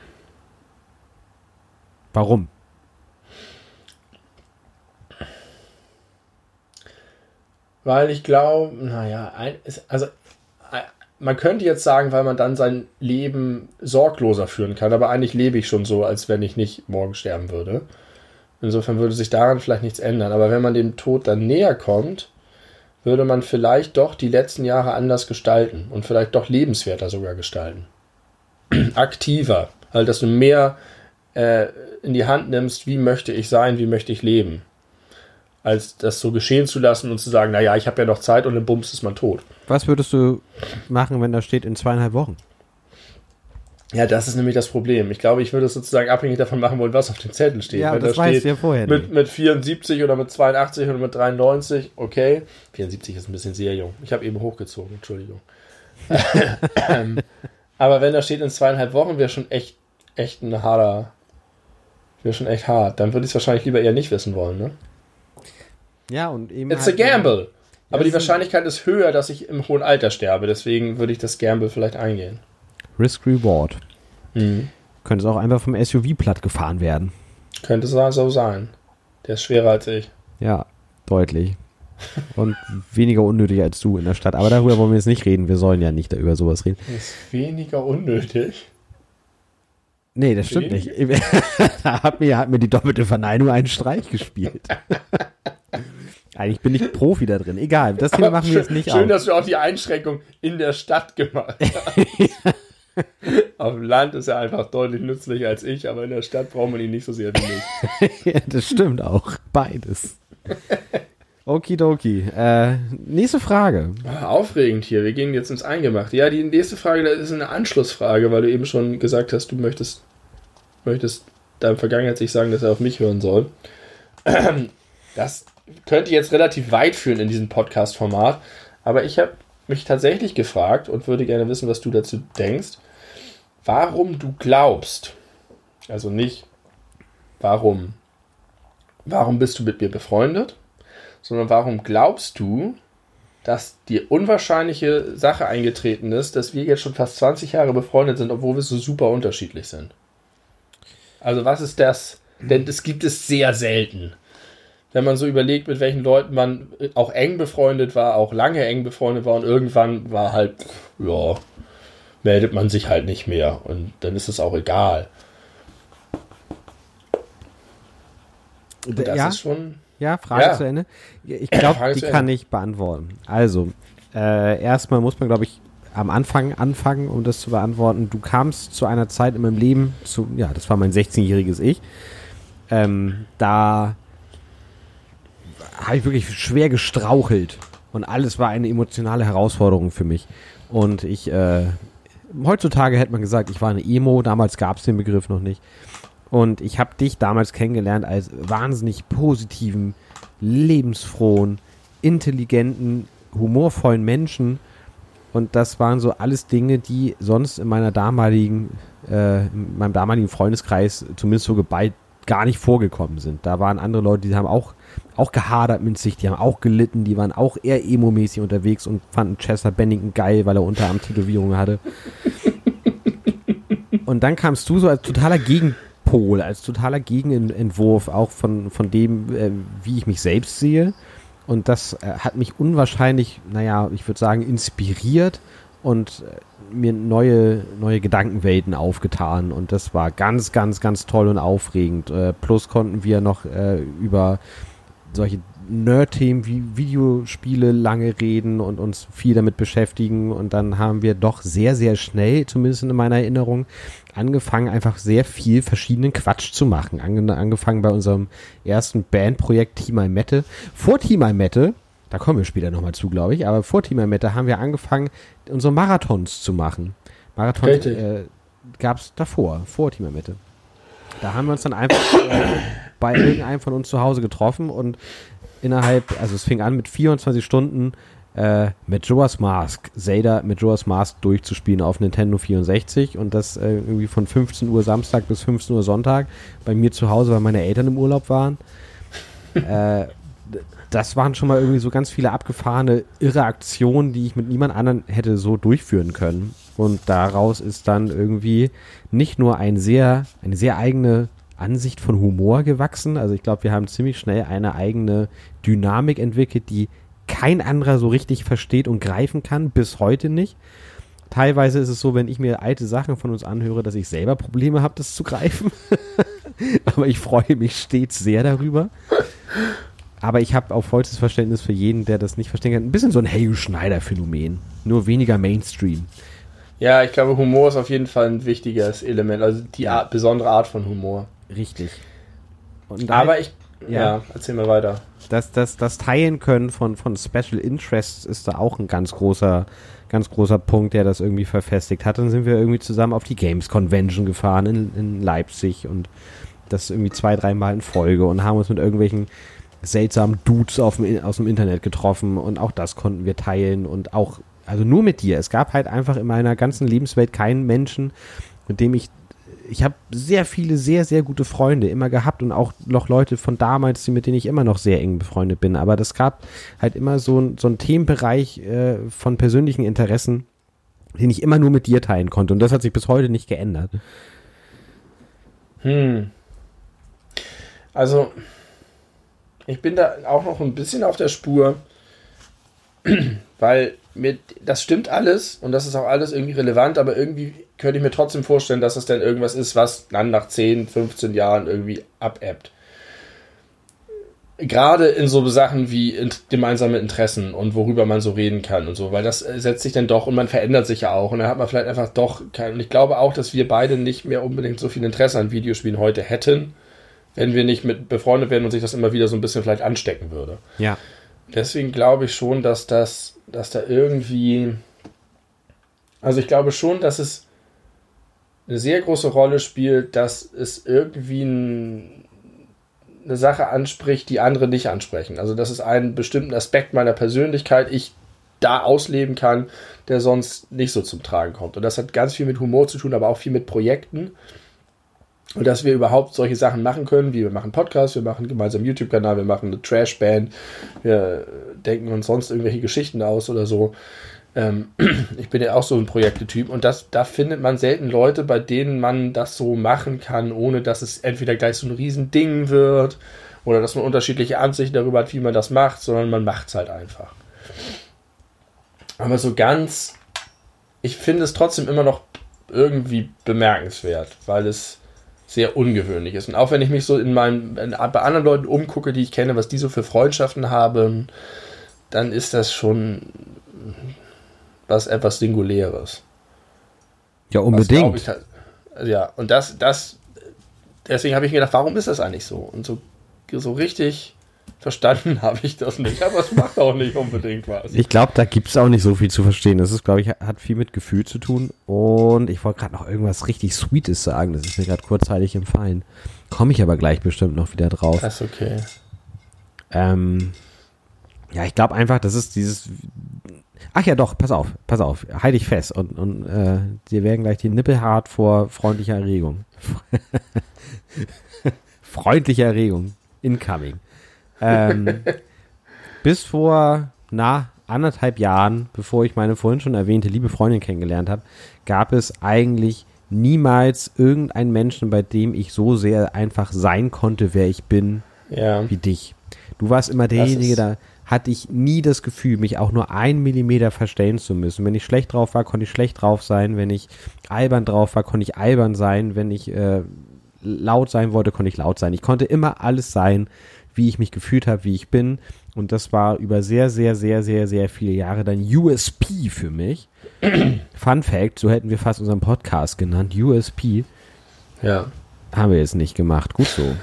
Warum? Weil ich glaube, naja, also ein- man könnte jetzt sagen, weil man dann sein Leben sorgloser führen kann, aber eigentlich lebe ich schon so, als wenn ich nicht morgen sterben würde. Insofern würde sich daran vielleicht nichts ändern. Aber wenn man dem Tod dann näher kommt, würde man vielleicht doch die letzten Jahre anders gestalten und vielleicht doch lebenswerter sogar gestalten. Aktiver. Also, dass du mehr äh, in die Hand nimmst, wie möchte ich sein, wie möchte ich leben. Als das so geschehen zu lassen und zu sagen, naja, ich habe ja noch Zeit und dann bums ist man tot. Was würdest du machen, wenn da steht in zweieinhalb Wochen? Ja, das ist nämlich das Problem. Ich glaube, ich würde es sozusagen abhängig davon machen wollen, was auf dem Zettel steht. Ja, Wenn das da weißt du ja vorher mit, nicht. mit 74 oder mit 82 oder mit 93, okay. 74 ist ein bisschen sehr jung. Ich habe eben hochgezogen, Entschuldigung. ähm, aber wenn da steht in zweieinhalb Wochen, wäre schon echt, echt ein harter, wäre schon echt hart. Dann würde ich es wahrscheinlich lieber eher nicht wissen wollen, ne? Ja, und eben. It's a halt- gamble. Aber Ja, die es ist- Wahrscheinlichkeit ist höher, dass ich im hohen Alter sterbe. Deswegen würde ich das Gamble vielleicht eingehen. Risk Reward. Könnte es auch einfach vom SUV platt gefahren werden. Könnte so so sein. Der ist schwerer als ich. Ja, deutlich. Und weniger unnötig als du in der Stadt. Aber darüber wollen wir jetzt nicht reden. Wir sollen ja nicht über sowas reden. Ist weniger unnötig. Nee, das stimmt nicht. da hat mir, hat mir die doppelte Verneinung einen Streich gespielt. Eigentlich bin ich Profi da drin. Egal, das Thema machen wir jetzt nicht Schön, auf. dass du auch die Einschränkung in der Stadt gemacht hast. Auf dem Land ist er einfach deutlich nützlicher als ich, aber in der Stadt braucht man ihn nicht so sehr wie mich. ja, das stimmt auch. Beides. Okidoki. Äh, nächste Frage. Ah, Aufregend hier, wir gehen jetzt ins Eingemachte. Ja, die nächste Frage, das ist eine Anschlussfrage, weil du eben schon gesagt hast, du möchtest, möchtest deinem Vergangenheit sich sagen, dass er auf mich hören soll. Das könnte jetzt relativ weit führen in diesem Podcast-Format, aber ich habe mich tatsächlich gefragt und würde gerne wissen, was du dazu denkst, warum du glaubst, also nicht warum, warum bist du mit mir befreundet, sondern warum glaubst du, dass die unwahrscheinliche Sache eingetreten ist, dass wir jetzt schon fast 20 Jahre befreundet sind, obwohl wir so super unterschiedlich sind. Also was ist das? Denn das gibt es sehr selten. Wenn man so überlegt, mit welchen Leuten man auch eng befreundet war, auch lange eng befreundet war und irgendwann war halt, ja, meldet man sich halt nicht mehr und dann ist es auch egal. Und das ja, ist schon, ja, Frage Ja. zu Ende. Ich glaube, die kann ich beantworten. Also, äh, erstmal muss man, glaube ich, am Anfang anfangen, um das zu beantworten. Du kamst zu einer Zeit in meinem Leben, zu, ja, das war mein 16-jähriges Ich. Ähm, da habe ich wirklich schwer gestrauchelt und alles war eine emotionale Herausforderung für mich. Und ich, äh, heutzutage hätte man gesagt, ich war eine Emo, damals gab es den Begriff noch nicht. Und ich habe dich damals kennengelernt als wahnsinnig positiven, lebensfrohen, intelligenten, humorvollen Menschen. Und das waren so alles Dinge, die sonst in meiner damaligen, äh, in meinem damaligen Freundeskreis zumindest so geballt gar nicht vorgekommen sind. Da waren andere Leute, die haben auch, auch gehadert mit sich, die haben auch gelitten, die waren auch eher emo-mäßig unterwegs und fanden Chester Bennington geil, weil er Unterarm Tätowierungen hatte. Und dann kamst du so als totaler Gegenpol, als totaler Gegenentwurf auch von, von dem, äh, wie ich mich selbst sehe. Und das äh, hat mich unwahrscheinlich, naja, ich würde sagen, inspiriert und äh, mir neue, neue Gedankenwelten aufgetan und das war ganz, ganz, ganz toll und aufregend. Äh, plus konnten wir noch äh, über solche Nerd-Themen wie Videospiele lange reden und uns viel damit beschäftigen und dann haben wir doch sehr, sehr schnell, zumindest in meiner Erinnerung, angefangen, einfach sehr viel verschiedenen Quatsch zu machen. Ange angefangen bei unserem ersten Bandprojekt Team I Mette. Vor Team I Mette da kommen wir später nochmal zu, glaube ich. Aber vor Team Meta haben wir angefangen, unsere Marathons zu machen. Marathons äh, gab es davor, vor Team Meta. Da haben wir uns dann einfach äh, bei irgendeinem von uns zu Hause getroffen und innerhalb, also es fing an mit 24 Stunden äh, mit Joas Mask, Zelda mit Joas Mask durchzuspielen auf Nintendo 64 und das äh, irgendwie von 15 Uhr Samstag bis 15 Uhr Sonntag bei mir zu Hause, weil meine Eltern im Urlaub waren. äh, das waren schon mal irgendwie so ganz viele abgefahrene, irre Aktionen, die ich mit niemand anderen hätte so durchführen können. Und daraus ist dann irgendwie nicht nur ein sehr, eine sehr eigene Ansicht von Humor gewachsen. Also ich glaube, wir haben ziemlich schnell eine eigene Dynamik entwickelt, die kein anderer so richtig versteht und greifen kann, bis heute nicht. Teilweise ist es so, wenn ich mir alte Sachen von uns anhöre, dass ich selber Probleme habe, das zu greifen. Aber ich freue mich stets sehr darüber. Aber ich habe auch vollstes Verständnis für jeden, der das nicht verstehen kann. Ein bisschen so ein Hey Schneider-Phänomen. Nur weniger Mainstream. Ja, ich glaube, Humor ist auf jeden Fall ein wichtiges Element. Also die Art, besondere Art von Humor. Richtig. Aber ich. Ja. ja, erzähl mal weiter. Das, das, das Teilen können von, von Special Interests ist da auch ein ganz großer, ganz großer Punkt, der das irgendwie verfestigt hat. Dann sind wir irgendwie zusammen auf die Games Convention gefahren in, in Leipzig und das irgendwie zwei, dreimal in Folge und haben uns mit irgendwelchen seltsamen Dudes dem, aus dem Internet getroffen und auch das konnten wir teilen und auch, also nur mit dir. Es gab halt einfach in meiner ganzen Lebenswelt keinen Menschen, mit dem ich, ich habe sehr viele, sehr, sehr gute Freunde immer gehabt und auch noch Leute von damals, mit denen ich immer noch sehr eng befreundet bin. Aber das gab halt immer so, so einen Themenbereich äh, von persönlichen Interessen, den ich immer nur mit dir teilen konnte. Und das hat sich bis heute nicht geändert. Hm. Also, ich bin da auch noch ein bisschen auf der Spur, weil mit, das stimmt alles und das ist auch alles irgendwie relevant, aber irgendwie könnte ich mir trotzdem vorstellen, dass es dann irgendwas ist, was dann nach 10, 15 Jahren irgendwie abebbt. Gerade in so Sachen wie gemeinsame Interessen und worüber man so reden kann und so, weil das äh, setzt sich dann doch und man verändert sich ja auch und dann hat man vielleicht einfach doch kein. Und ich glaube auch, dass wir beide nicht mehr unbedingt so viel Interesse an Videospielen heute hätten wenn wir nicht mit befreundet wären und sich das immer wieder so ein bisschen vielleicht anstecken würde. Ja. Deswegen glaube ich schon, dass das, dass da irgendwie, also ich glaube schon, dass es eine sehr große Rolle spielt, dass es irgendwie ein, eine Sache anspricht, die andere nicht ansprechen. Also dass es einen bestimmten Aspekt meiner Persönlichkeit ich da ausleben kann, der sonst nicht so zum Tragen kommt. Und das hat ganz viel mit Humor zu tun, aber auch viel mit Projekten. Und dass wir überhaupt solche Sachen machen können, wie wir machen Podcasts, wir machen gemeinsam YouTube-Kanal, wir machen eine Trash-Band, wir denken uns sonst irgendwelche Geschichten aus oder so. Ähm, ich bin ja auch so ein Projektetyp und das, da findet man selten Leute, bei denen man das so machen kann, ohne dass es entweder gleich so ein Riesending wird oder dass man unterschiedliche Ansichten darüber hat, wie man das macht, sondern man macht es halt einfach. Aber so ganz, ich finde es trotzdem immer noch irgendwie bemerkenswert, weil es sehr ungewöhnlich ist. Und auch wenn ich mich so in meinen, bei anderen Leuten umgucke, die ich kenne, was die so für Freundschaften haben, dann ist das schon was etwas Singuläres. Ja, unbedingt. Ich, ja, und das, das, deswegen habe ich mir gedacht, warum ist das eigentlich so? Und so, so richtig verstanden habe ich das nicht. Aber es macht auch nicht unbedingt was. Ich glaube, da gibt es auch nicht so viel zu verstehen. Das ist, glaube ich, hat viel mit Gefühl zu tun. Und ich wollte gerade noch irgendwas richtig Sweetes sagen. Das ist mir gerade kurzzeitig empfallen. Komme ich aber gleich bestimmt noch wieder drauf. Das ist okay. Ähm, ja, ich glaube einfach, das ist dieses. Ach ja, doch, pass auf, pass auf, halt dich fest und, und äh, dir werden gleich die Nippel hart vor freundlicher Erregung. Freundliche Erregung. Incoming. Ähm, bis vor, na, anderthalb Jahren, bevor ich meine vorhin schon erwähnte liebe Freundin kennengelernt habe, gab es eigentlich niemals irgendeinen Menschen, bei dem ich so sehr einfach sein konnte, wer ich bin, ja. wie dich. Du warst immer derjenige, da hatte ich nie das Gefühl, mich auch nur ein Millimeter verstellen zu müssen. Wenn ich schlecht drauf war, konnte ich schlecht drauf sein. Wenn ich albern drauf war, konnte ich albern sein. Wenn ich äh, laut sein wollte, konnte ich laut sein. Ich konnte immer alles sein, wie ich mich gefühlt habe, wie ich bin. Und das war über sehr, sehr, sehr, sehr, sehr viele Jahre dann USP für mich. Fun Fact, so hätten wir fast unseren Podcast genannt, USP. Ja. Haben wir jetzt nicht gemacht. Gut so.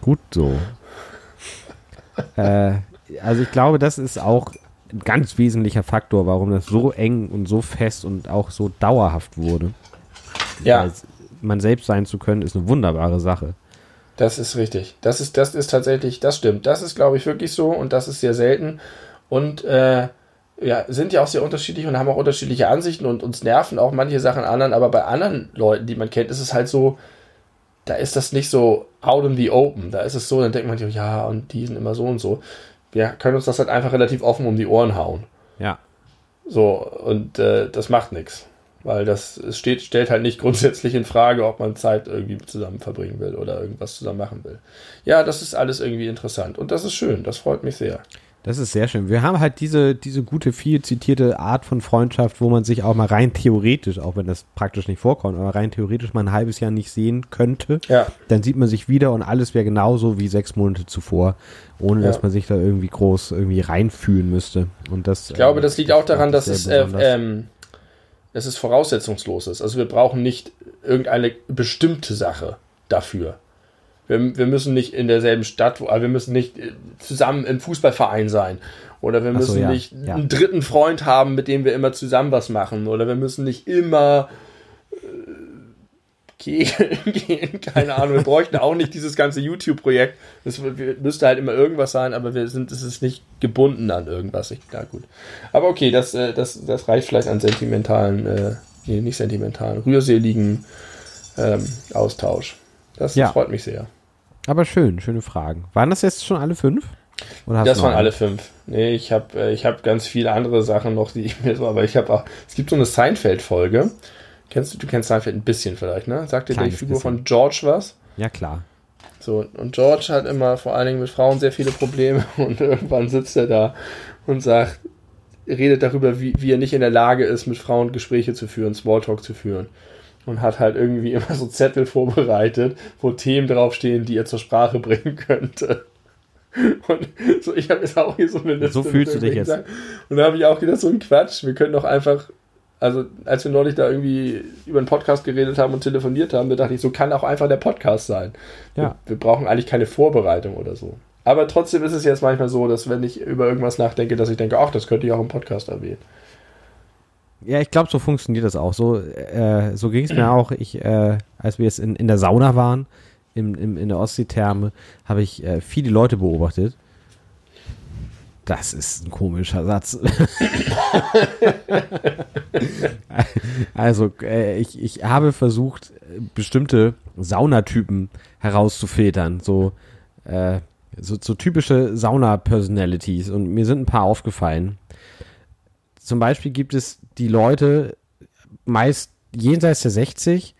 Gut so. äh, also ich glaube, das ist auch ein ganz wesentlicher Faktor, warum das so eng und so fest und auch so dauerhaft wurde. Ja. Weil man selbst sein zu können, ist eine wunderbare Sache. Das ist richtig. Das ist, das ist tatsächlich, das stimmt. Das ist, glaube ich, wirklich so und das ist sehr selten. Und äh, ja, sind ja auch sehr unterschiedlich und haben auch unterschiedliche Ansichten und uns nerven auch manche Sachen anderen, aber bei anderen Leuten, die man kennt, ist es halt so, da ist das nicht so out in the open. Da ist es so, dann denkt man, ja, und die sind immer so und so. Wir können uns das halt einfach relativ offen um die Ohren hauen. Ja. So, und äh, das macht nichts. Weil das es steht, stellt halt nicht grundsätzlich in Frage, ob man Zeit irgendwie zusammen verbringen will oder irgendwas zusammen machen will. Ja, das ist alles irgendwie interessant. Und das ist schön, das freut mich sehr. Das ist sehr schön. Wir haben halt diese, diese gute, viel zitierte Art von Freundschaft, wo man sich auch mal rein theoretisch, auch wenn das praktisch nicht vorkommt, aber rein theoretisch mal ein halbes Jahr nicht sehen könnte. Ja. Dann sieht man sich wieder und alles wäre genauso wie sechs Monate zuvor, ohne Ja. dass man sich da irgendwie groß irgendwie reinfühlen müsste. Und das, Ich glaube, das liegt auch daran, dass es, äh, ähm, dass es voraussetzungslos ist. Also wir brauchen nicht irgendeine bestimmte Sache dafür. Wir, wir müssen nicht in derselben Stadt, aber wir müssen nicht äh, zusammen im Fußballverein sein. Oder wir Ach so, müssen ja, nicht ja. einen dritten Freund haben, mit dem wir immer zusammen was machen. Oder wir müssen nicht immer äh, kegeln gehen. Keine Ahnung. Wir bräuchten auch nicht dieses ganze YouTube-Projekt. Das müsste halt immer irgendwas sein, aber wir sind, es ist nicht gebunden an irgendwas. Ich, na gut. Aber okay, das, äh, das, das reicht vielleicht an sentimentalen, äh, nee, nicht sentimentalen, rührseligen ähm, Austausch. Das Ja. freut mich sehr. Aber schön, schöne Fragen. Waren das jetzt schon alle fünf? Das waren alle fünf. Nee, ich habe äh, ich hab ganz viele andere Sachen noch, die ich mir so, aber ich habe auch, es gibt so eine Seinfeld-Folge. Kennst du, du kennst Seinfeld ein bisschen vielleicht, ne? Sagt dir die Figur bisschen. von George was? Ja, klar. So, und George hat immer vor allen Dingen mit Frauen sehr viele Probleme und irgendwann sitzt er da und sagt, redet darüber, wie, wie er nicht in der Lage ist, mit Frauen Gespräche zu führen, Smalltalk zu führen. Und hat halt irgendwie immer so Zettel vorbereitet, wo Themen draufstehen, die er zur Sprache bringen könnte. Und so, ich habe jetzt auch hier so eine Liste. So fühlst du dich Sachen. Und da habe ich auch gedacht, so ein Quatsch, wir können doch einfach, also als wir neulich da irgendwie über einen Podcast geredet haben und telefoniert haben, da dachte ich, so kann auch einfach der Podcast sein. Ja. Wir, wir brauchen eigentlich keine Vorbereitung oder so. Aber trotzdem ist es jetzt manchmal so, dass wenn ich über irgendwas nachdenke, dass ich denke, ach, das könnte ich auch im Podcast erwähnen. Ja, ich glaube, so funktioniert das auch. So, äh, so ging es mir auch. Ich, äh, als wir jetzt in, in der Sauna waren, im, im, in der Ostseetherme, habe ich äh, viele Leute beobachtet. Das ist ein komischer Satz. also, äh, ich, ich habe versucht, bestimmte Saunatypen herauszufiltern. So, äh, so, so typische Sauna-Personalities. Und mir sind ein paar aufgefallen zum Beispiel gibt es die Leute, meist jenseits der 60,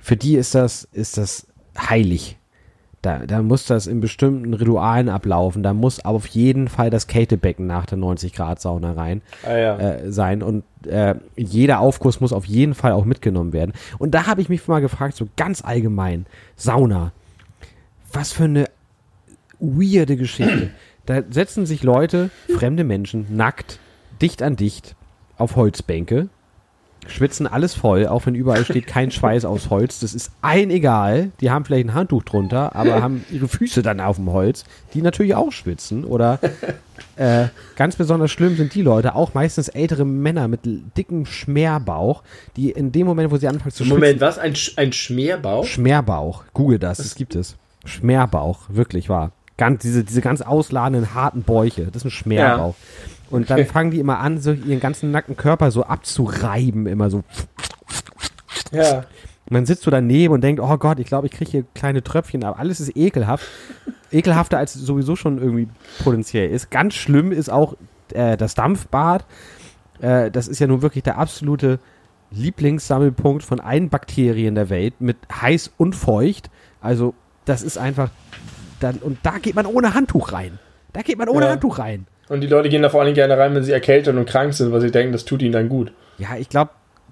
für die ist das, ist das heilig. Da, da muss das in bestimmten Ritualen ablaufen. Da muss auf jeden Fall das Kältebecken nach der 90-Grad-Sauna rein Ah ja. äh, sein. Und äh, jeder Aufguss muss auf jeden Fall auch mitgenommen werden. Und da habe ich mich mal gefragt, so ganz allgemein, Sauna. Was für eine weirde Geschichte. Da setzen sich Leute, fremde Menschen, nackt, dicht an dicht, auf Holzbänke, schwitzen alles voll, auch wenn überall steht kein Schweiß aus Holz. Das ist allen egal. Die haben vielleicht ein Handtuch drunter, aber haben ihre Füße dann auf dem Holz, die natürlich auch schwitzen. Oder äh, ganz besonders schlimm sind die Leute, auch meistens ältere Männer mit dickem Schmerbauch, die in dem Moment, wo sie anfangen zu schwitzen, Moment, was? Ein, Sch ein Schmerbauch? Schmerbauch. Google das, das gibt es. Schmerbauch, wirklich wahr. Ganz, diese, diese ganz ausladenden, harten Bäuche, das ist ein Schmerbauch. Und dann fangen die immer an, so ihren ganzen nackten Körper so abzureiben, immer so. Ja. Und dann sitzt du daneben und denkst, oh Gott, ich glaube, ich kriege hier kleine Tröpfchen, aber alles ist ekelhaft. Ekelhafter als es sowieso schon irgendwie potenziell ist. Ganz schlimm ist auch äh, das Dampfbad. Äh, das ist ja nun wirklich der absolute Lieblingssammelpunkt von allen Bakterien der Welt mit heiß und feucht. Also, das ist einfach. Dann, und da geht man ohne Handtuch rein. Da geht man ohne Ja. Handtuch rein. Und die Leute gehen da vor allem gerne rein, wenn sie erkältet und krank sind, weil sie denken, das tut ihnen dann gut. Ja, ich glaube,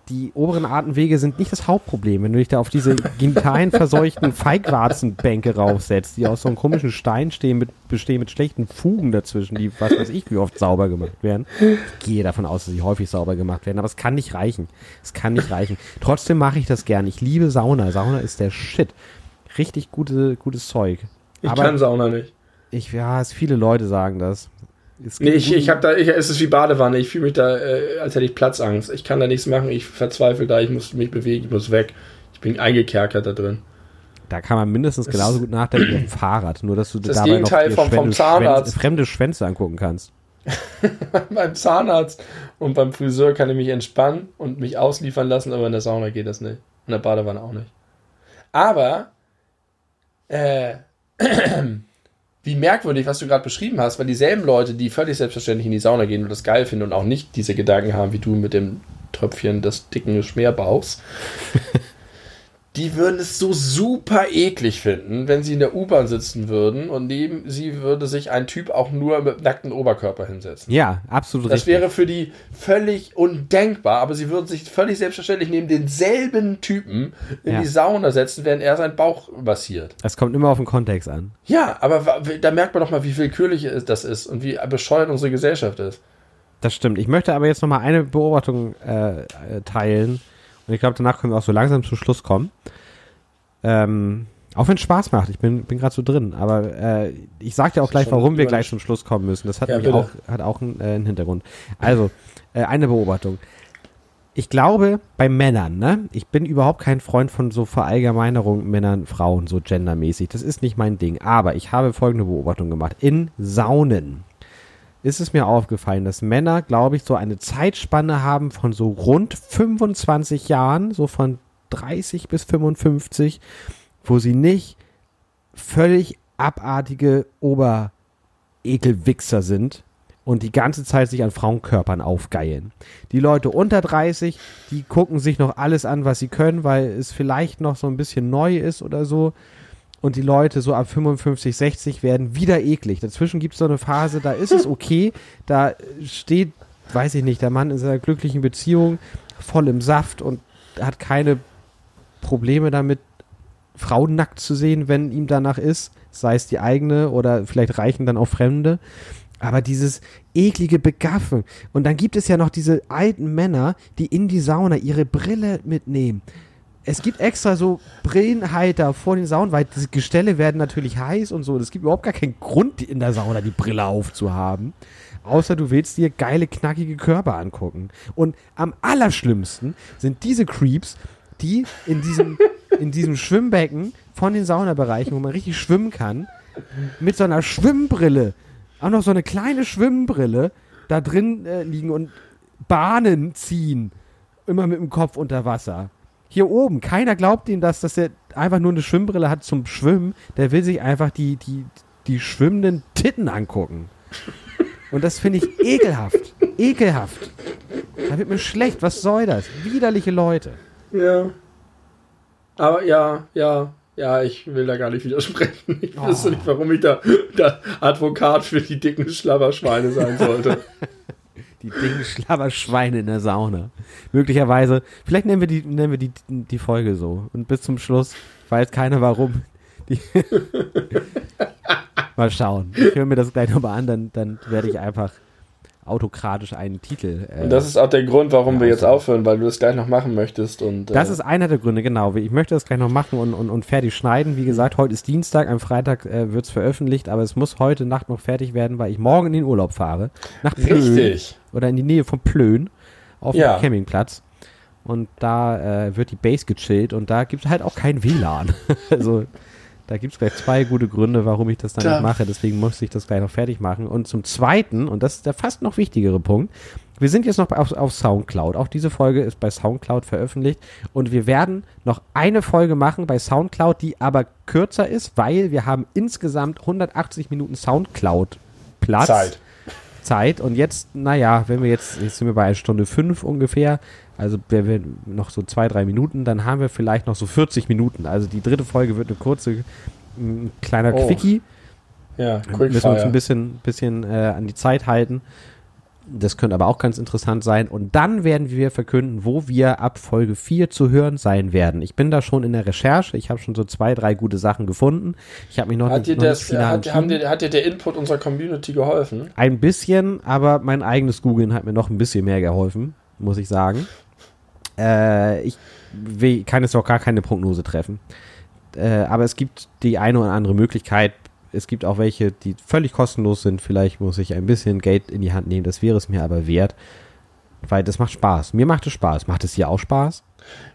die oberen Atemwege sind nicht das Hauptproblem. Wenn du dich da auf diese genitalien Feigwarzenbänke raufsetzt, die aus so einem komischen Stein stehen mit, bestehen mit schlechten Fugen dazwischen, die, was weiß ich, wie oft sauber gemacht werden. Ich gehe davon aus, dass sie häufig sauber gemacht werden, aber es kann nicht reichen. Es kann nicht reichen. Trotzdem mache ich das gern. Ich liebe Sauna. Sauna ist der Shit. Richtig gute, gutes Zeug. Ich aber kann Sauna nicht. Ich, ja, es viele Leute sagen das. Nee, ich, ich habe da, ich, es ist wie Badewanne. Ich fühle mich da, äh, als hätte ich Platzangst. Ich kann da nichts machen. Ich verzweifle da. Ich muss mich bewegen. Ich muss weg. Ich bin eingekerkert da drin. Da kann man mindestens das genauso gut nachdenken wie auf dem Fahrrad. Nur, dass du das dabei Gegenteil noch vom, vom Zahnarzt. Schwänze, fremde Schwänze angucken kannst. beim Zahnarzt und beim Friseur kann ich mich entspannen und mich ausliefern lassen, aber in der Sauna geht das nicht. In der Badewanne auch nicht. Aber, äh, wie merkwürdig, was du gerade beschrieben hast, weil dieselben Leute, die völlig selbstverständlich in die Sauna gehen und das geil finden und auch nicht diese Gedanken haben wie du mit dem Tröpfchen des dicken Schmerbauchs, die würden es so super eklig finden, wenn sie in der U-Bahn sitzen würden und neben sie würde sich ein Typ auch nur mit nacktem Oberkörper hinsetzen. Ja, absolut das richtig. Das wäre für die völlig undenkbar, aber sie würden sich völlig selbstverständlich neben denselben Typen in ja. die Sauna setzen, während er seinen Bauch massiert. Es kommt immer auf den Kontext an. Ja, aber da merkt man doch mal, wie willkürlich das ist und wie bescheuert unsere Gesellschaft ist. Das stimmt. Ich möchte aber jetzt noch mal eine Beobachtung äh, teilen und ich glaube, danach können wir auch so langsam zum Schluss kommen. Ähm, auch wenn es Spaß macht, ich bin, bin gerade so drin. Aber äh, ich sage dir auch gleich, warum wir gleich zum Schluss kommen müssen. Das hat, ja, auch, hat auch einen, äh, einen Hintergrund. Also, äh, eine Beobachtung. Ich glaube, bei Männern, ne? Ich bin überhaupt kein Freund von so Verallgemeinerung Männern, Frauen, so gendermäßig. Das ist nicht mein Ding. Aber ich habe folgende Beobachtung gemacht. In Saunen ist es mir aufgefallen, dass Männer, glaube ich, so eine Zeitspanne haben von so rund 25 Jahren, so von 30 bis 55, wo sie nicht völlig abartige Oberekelwichser sind und die ganze Zeit sich an Frauenkörpern aufgeilen. Die Leute unter 30, die gucken sich noch alles an, was sie können, weil es vielleicht noch so ein bisschen neu ist oder so und die Leute so ab 55, 60 werden wieder eklig. Dazwischen gibt es so eine Phase, da ist es okay, da steht, weiß ich nicht, der Mann in seiner glücklichen Beziehung voll im Saft und hat keine Probleme damit, Frauen nackt zu sehen, wenn ihm danach ist, sei es die eigene oder vielleicht reichen dann auch Fremde. Aber dieses eklige Begaffen. Und dann gibt es ja noch diese alten Männer, die in die Sauna ihre Brille mitnehmen es gibt extra so Brillenhalter vor den Saunen, weil die Gestelle werden natürlich heiß und so. Es gibt überhaupt gar keinen Grund, in der Sauna die Brille aufzuhaben. Außer du willst dir geile, knackige Körper angucken. Und am allerschlimmsten sind diese Creeps, die in diesem, in diesem Schwimmbecken von den Saunabereichen, wo man richtig schwimmen kann, mit so einer Schwimmbrille, auch noch so eine kleine Schwimmbrille, da drin äh, liegen und Bahnen ziehen. Immer mit dem Kopf unter Wasser hier oben, keiner glaubt ihm das, dass er einfach nur eine Schwimmbrille hat zum Schwimmen. Der will sich einfach die, die, die schwimmenden Titten angucken. Und das finde ich ekelhaft. Ekelhaft. Da wird mir schlecht. Was soll das? Widerliche Leute. Ja. Aber ja, ja, ja, ich will da gar nicht widersprechen. Ich oh. wüsste nicht, warum ich da, da Advokat für die dicken Schlabberschweine sein sollte. Die dicken Schlabberschweine in der Sauna. Möglicherweise, vielleicht nennen wir die, nennen wir die, die Folge so. Und bis zum Schluss weiß keiner warum. Mal schauen. Ich höre mir das gleich nochmal an, dann, dann werde ich einfach autokratisch einen Titel. Äh, und das ist auch der Grund, warum wir jetzt aufhören, weil du das gleich noch machen möchtest. Und, äh das ist einer der Gründe, genau. Ich möchte das gleich noch machen und, und, und fertig schneiden. Wie gesagt, heute ist Dienstag, am Freitag äh, wird es veröffentlicht, aber es muss heute Nacht noch fertig werden, weil ich morgen in den Urlaub fahre. Nach. Richtig. Oder in die Nähe von Plön auf ja. dem Campingplatz. Und da äh, wird die Base gechillt und da gibt es halt auch kein WLAN. also da gibt es gleich zwei gute Gründe, warum ich das dann da. nicht mache. Deswegen muss ich das gleich noch fertig machen. Und zum Zweiten, und das ist der fast noch wichtigere Punkt, wir sind jetzt noch auf, auf Soundcloud. Auch diese Folge ist bei Soundcloud veröffentlicht. Und wir werden noch eine Folge machen bei Soundcloud, die aber kürzer ist, weil wir haben insgesamt 180 Minuten Soundcloud-Platz. Zeit. Zeit. Und jetzt, naja, wenn wir jetzt, jetzt sind wir bei einer Stunde fünf ungefähr, also wenn wir noch so zwei, drei Minuten, dann haben wir vielleicht noch so 40 Minuten. Also die dritte Folge wird eine kurze, ein kleiner oh. Quickie. Ja, wir müssen uns ein bisschen, bisschen äh, an die Zeit halten. Das könnte aber auch ganz interessant sein. Und dann werden wir verkünden, wo wir ab Folge 4 zu hören sein werden. Ich bin da schon in der Recherche. Ich habe schon so zwei, drei gute Sachen gefunden. Ich habe mich noch, hat nicht, dir das, hat, haben dir, hat dir der Input unserer Community geholfen? Ein bisschen, aber mein eigenes Googlen hat mir noch ein bisschen mehr geholfen, muss ich sagen. Äh, ich will, kann jetzt auch gar keine Prognose treffen. Äh, aber es gibt die eine oder andere Möglichkeit, es gibt auch welche, die völlig kostenlos sind. Vielleicht muss ich ein bisschen Geld in die Hand nehmen. Das wäre es mir aber wert. Weil das macht Spaß. Mir macht es Spaß. Macht es dir auch Spaß?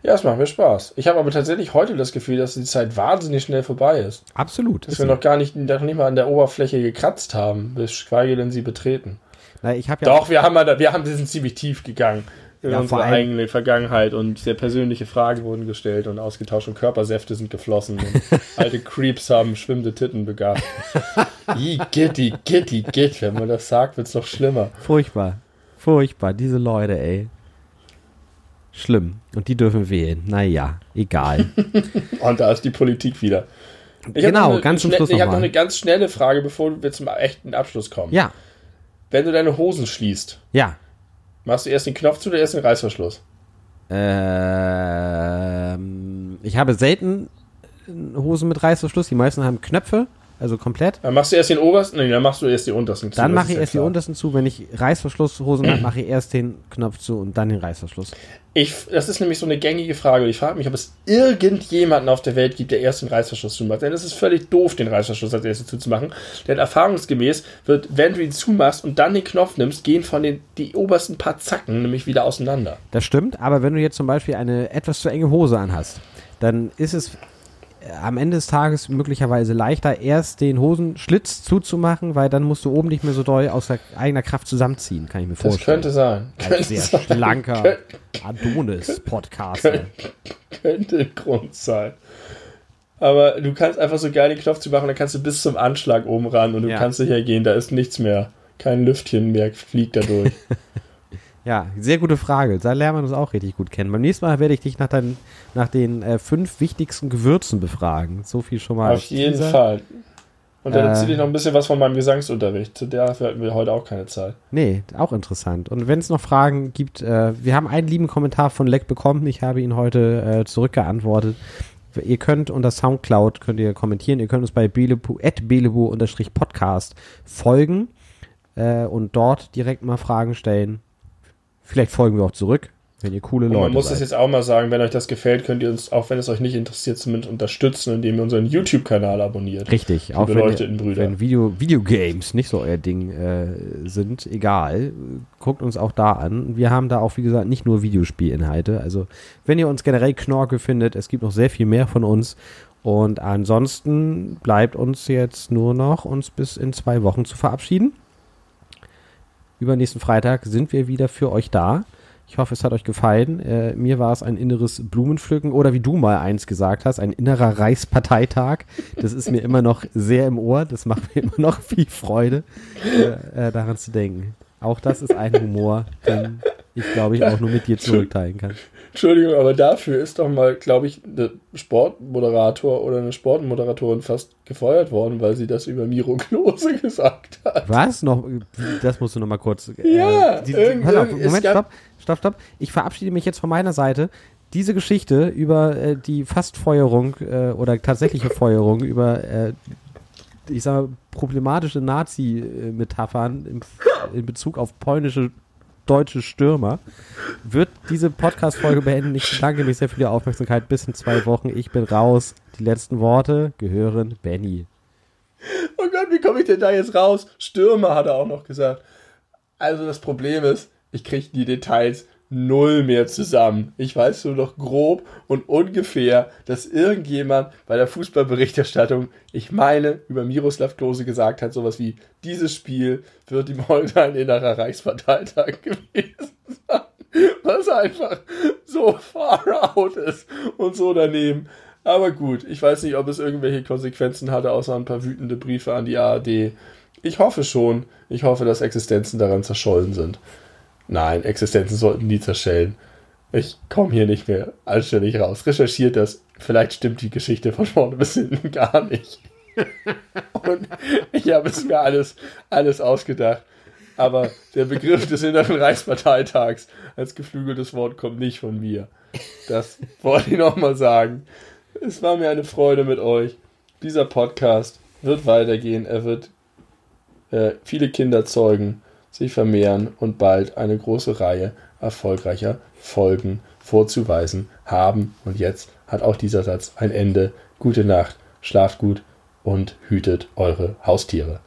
Ja, es macht mir Spaß. Ich habe aber tatsächlich heute das Gefühl, dass die Zeit wahnsinnig schnell vorbei ist. Absolut. Dass wir noch gar nicht, noch nicht mal an der Oberfläche gekratzt haben, geschweige denn sie betreten. Na, ich hab ja Doch, wir haben, wir haben, wir sind ziemlich tief gegangen in ja, unsere eigene Vergangenheit und sehr persönliche Fragen wurden gestellt und ausgetauscht und Körpersäfte sind geflossen und alte Creeps haben schwimmende Titten begabt. Gitti, gitti, gitt. Wenn man das sagt, wird es noch schlimmer. Furchtbar. Furchtbar. Diese Leute, ey. Schlimm. Und die dürfen wählen. Naja, egal. und da ist die Politik wieder. Ich genau, eine, ganz zum Schluss Ich habe noch eine ganz schnelle Frage, bevor wir zum echten Abschluss kommen. Ja. Wenn du deine Hosen schließt. Ja Machst du erst den Knopf zu oder erst den Reißverschluss? Ähm, ich habe selten Hosen mit Reißverschluss. Die meisten haben Knöpfe. Also komplett. Dann machst du erst den obersten, nee, dann machst du erst die untersten zu. Dann mache ich erst klar. die untersten zu. Wenn ich Reißverschlusshosen habe, mache ich erst den Knopf zu und dann den Reißverschluss. Ich, das ist nämlich so eine gängige Frage. Ich frage mich, ob es irgendjemanden auf der Welt gibt, der erst den Reißverschluss zumacht. Denn es ist völlig doof, den Reißverschluss als erstes zuzumachen. Denn erfahrungsgemäß wird, wenn du ihn zumachst und dann den Knopf nimmst, gehen von den die obersten paar Zacken nämlich wieder auseinander. Das stimmt, aber wenn du jetzt zum Beispiel eine etwas zu enge Hose anhast, dann ist es am Ende des Tages möglicherweise leichter, erst den Hosenschlitz zuzumachen, weil dann musst du oben nicht mehr so doll aus eigener Kraft zusammenziehen, kann ich mir das vorstellen. Das könnte sein. Ein könnte sehr sein. schlanker Adonis-Podcast. Könnte, könnte ein Grund sein. Aber du kannst einfach so geil den Knopf zu machen, dann kannst du bis zum Anschlag oben ran und du ja. kannst sicher gehen, da ist nichts mehr. Kein Lüftchen mehr fliegt da durch. Ja, sehr gute Frage. Da lernen wir uns auch richtig gut kennen. Beim nächsten Mal werde ich dich nach, dein, nach den äh, fünf wichtigsten Gewürzen befragen. So viel schon mal. Auf jeden Teaser. Fall. Und dann äh, erzähle ich noch ein bisschen was von meinem Gesangsunterricht. Zu der hatten wir heute auch keine Zeit. Nee, auch interessant. Und wenn es noch Fragen gibt, äh, wir haben einen lieben Kommentar von Leck bekommen. Ich habe ihn heute äh, zurückgeantwortet. Ihr könnt unter Soundcloud könnt ihr kommentieren. Ihr könnt uns bei belebu, belebu podcast folgen äh, und dort direkt mal Fragen stellen. Vielleicht folgen wir auch zurück, wenn ihr coole Leute seid. Man muss das jetzt auch mal sagen, wenn euch das gefällt, könnt ihr uns, auch wenn es euch nicht interessiert, zumindest unterstützen, indem ihr unseren YouTube-Kanal abonniert. Richtig, auch wenn, ihr, wenn Video, Videogames nicht so euer Ding äh, sind, egal, guckt uns auch da an. Wir haben da auch, wie gesagt, nicht nur Videospielinhalte. Also, wenn ihr uns generell Knorke findet, es gibt noch sehr viel mehr von uns. Und ansonsten bleibt uns jetzt nur noch, uns bis in zwei Wochen zu verabschieden übernächsten Freitag sind wir wieder für euch da. Ich hoffe, es hat euch gefallen. Äh, mir war es ein inneres Blumenpflücken oder wie du mal eins gesagt hast, ein innerer Reichsparteitag. Das ist mir immer noch sehr im Ohr. Das macht mir immer noch viel Freude, äh, äh, daran zu denken. Auch das ist ein Humor, den ich glaube ich auch nur mit dir zurückteilen kann. Entschuldigung, aber dafür ist doch mal, glaube ich, ein Sportmoderator oder eine Sportmoderatorin fast gefeuert worden, weil sie das über Miro Klose gesagt hat. Was? Noch? Das musst du noch mal kurz. Äh, ja, die, die, auf, Moment, stopp, stopp, stopp. Ich verabschiede mich jetzt von meiner Seite. Diese Geschichte über äh, die Fastfeuerung äh, oder tatsächliche Feuerung über, äh, ich sage, problematische Nazi-Metaphern in Bezug auf polnische deutsche Stürmer, wird diese Podcast-Folge beenden. Ich bedanke mich sehr für die Aufmerksamkeit. Bis in zwei Wochen. Ich bin raus. Die letzten Worte gehören Benny. Oh Gott, wie komme ich denn da jetzt raus? Stürmer hat er auch noch gesagt. Also das Problem ist, ich kriege die Details null mehr zusammen. Ich weiß nur noch grob und ungefähr, dass irgendjemand bei der Fußballberichterstattung, ich meine, über Miroslav Klose gesagt hat, sowas wie, dieses Spiel wird heute ein innerer Reichsparteitag gewesen sein. Was einfach so far out ist und so daneben. Aber gut, ich weiß nicht, ob es irgendwelche Konsequenzen hatte, außer ein paar wütende Briefe an die ARD. Ich hoffe schon. Ich hoffe, dass Existenzen daran zerschollen sind. Nein, Existenzen sollten nie zerschellen. Ich komme hier nicht mehr anständig raus. Recherchiert das. Vielleicht stimmt die Geschichte von vorne bis hinten gar nicht. Und ich habe es mir alles, alles ausgedacht. Aber der Begriff des Inneren Reichsparteitags als geflügeltes Wort kommt nicht von mir. Das wollte ich nochmal sagen. Es war mir eine Freude mit euch. Dieser Podcast wird weitergehen. Er wird äh, viele Kinder zeugen, sich vermehren und bald eine große Reihe erfolgreicher Folgen vorzuweisen haben. Und jetzt hat auch dieser Satz ein Ende. Gute Nacht, schlaft gut und hütet eure Haustiere.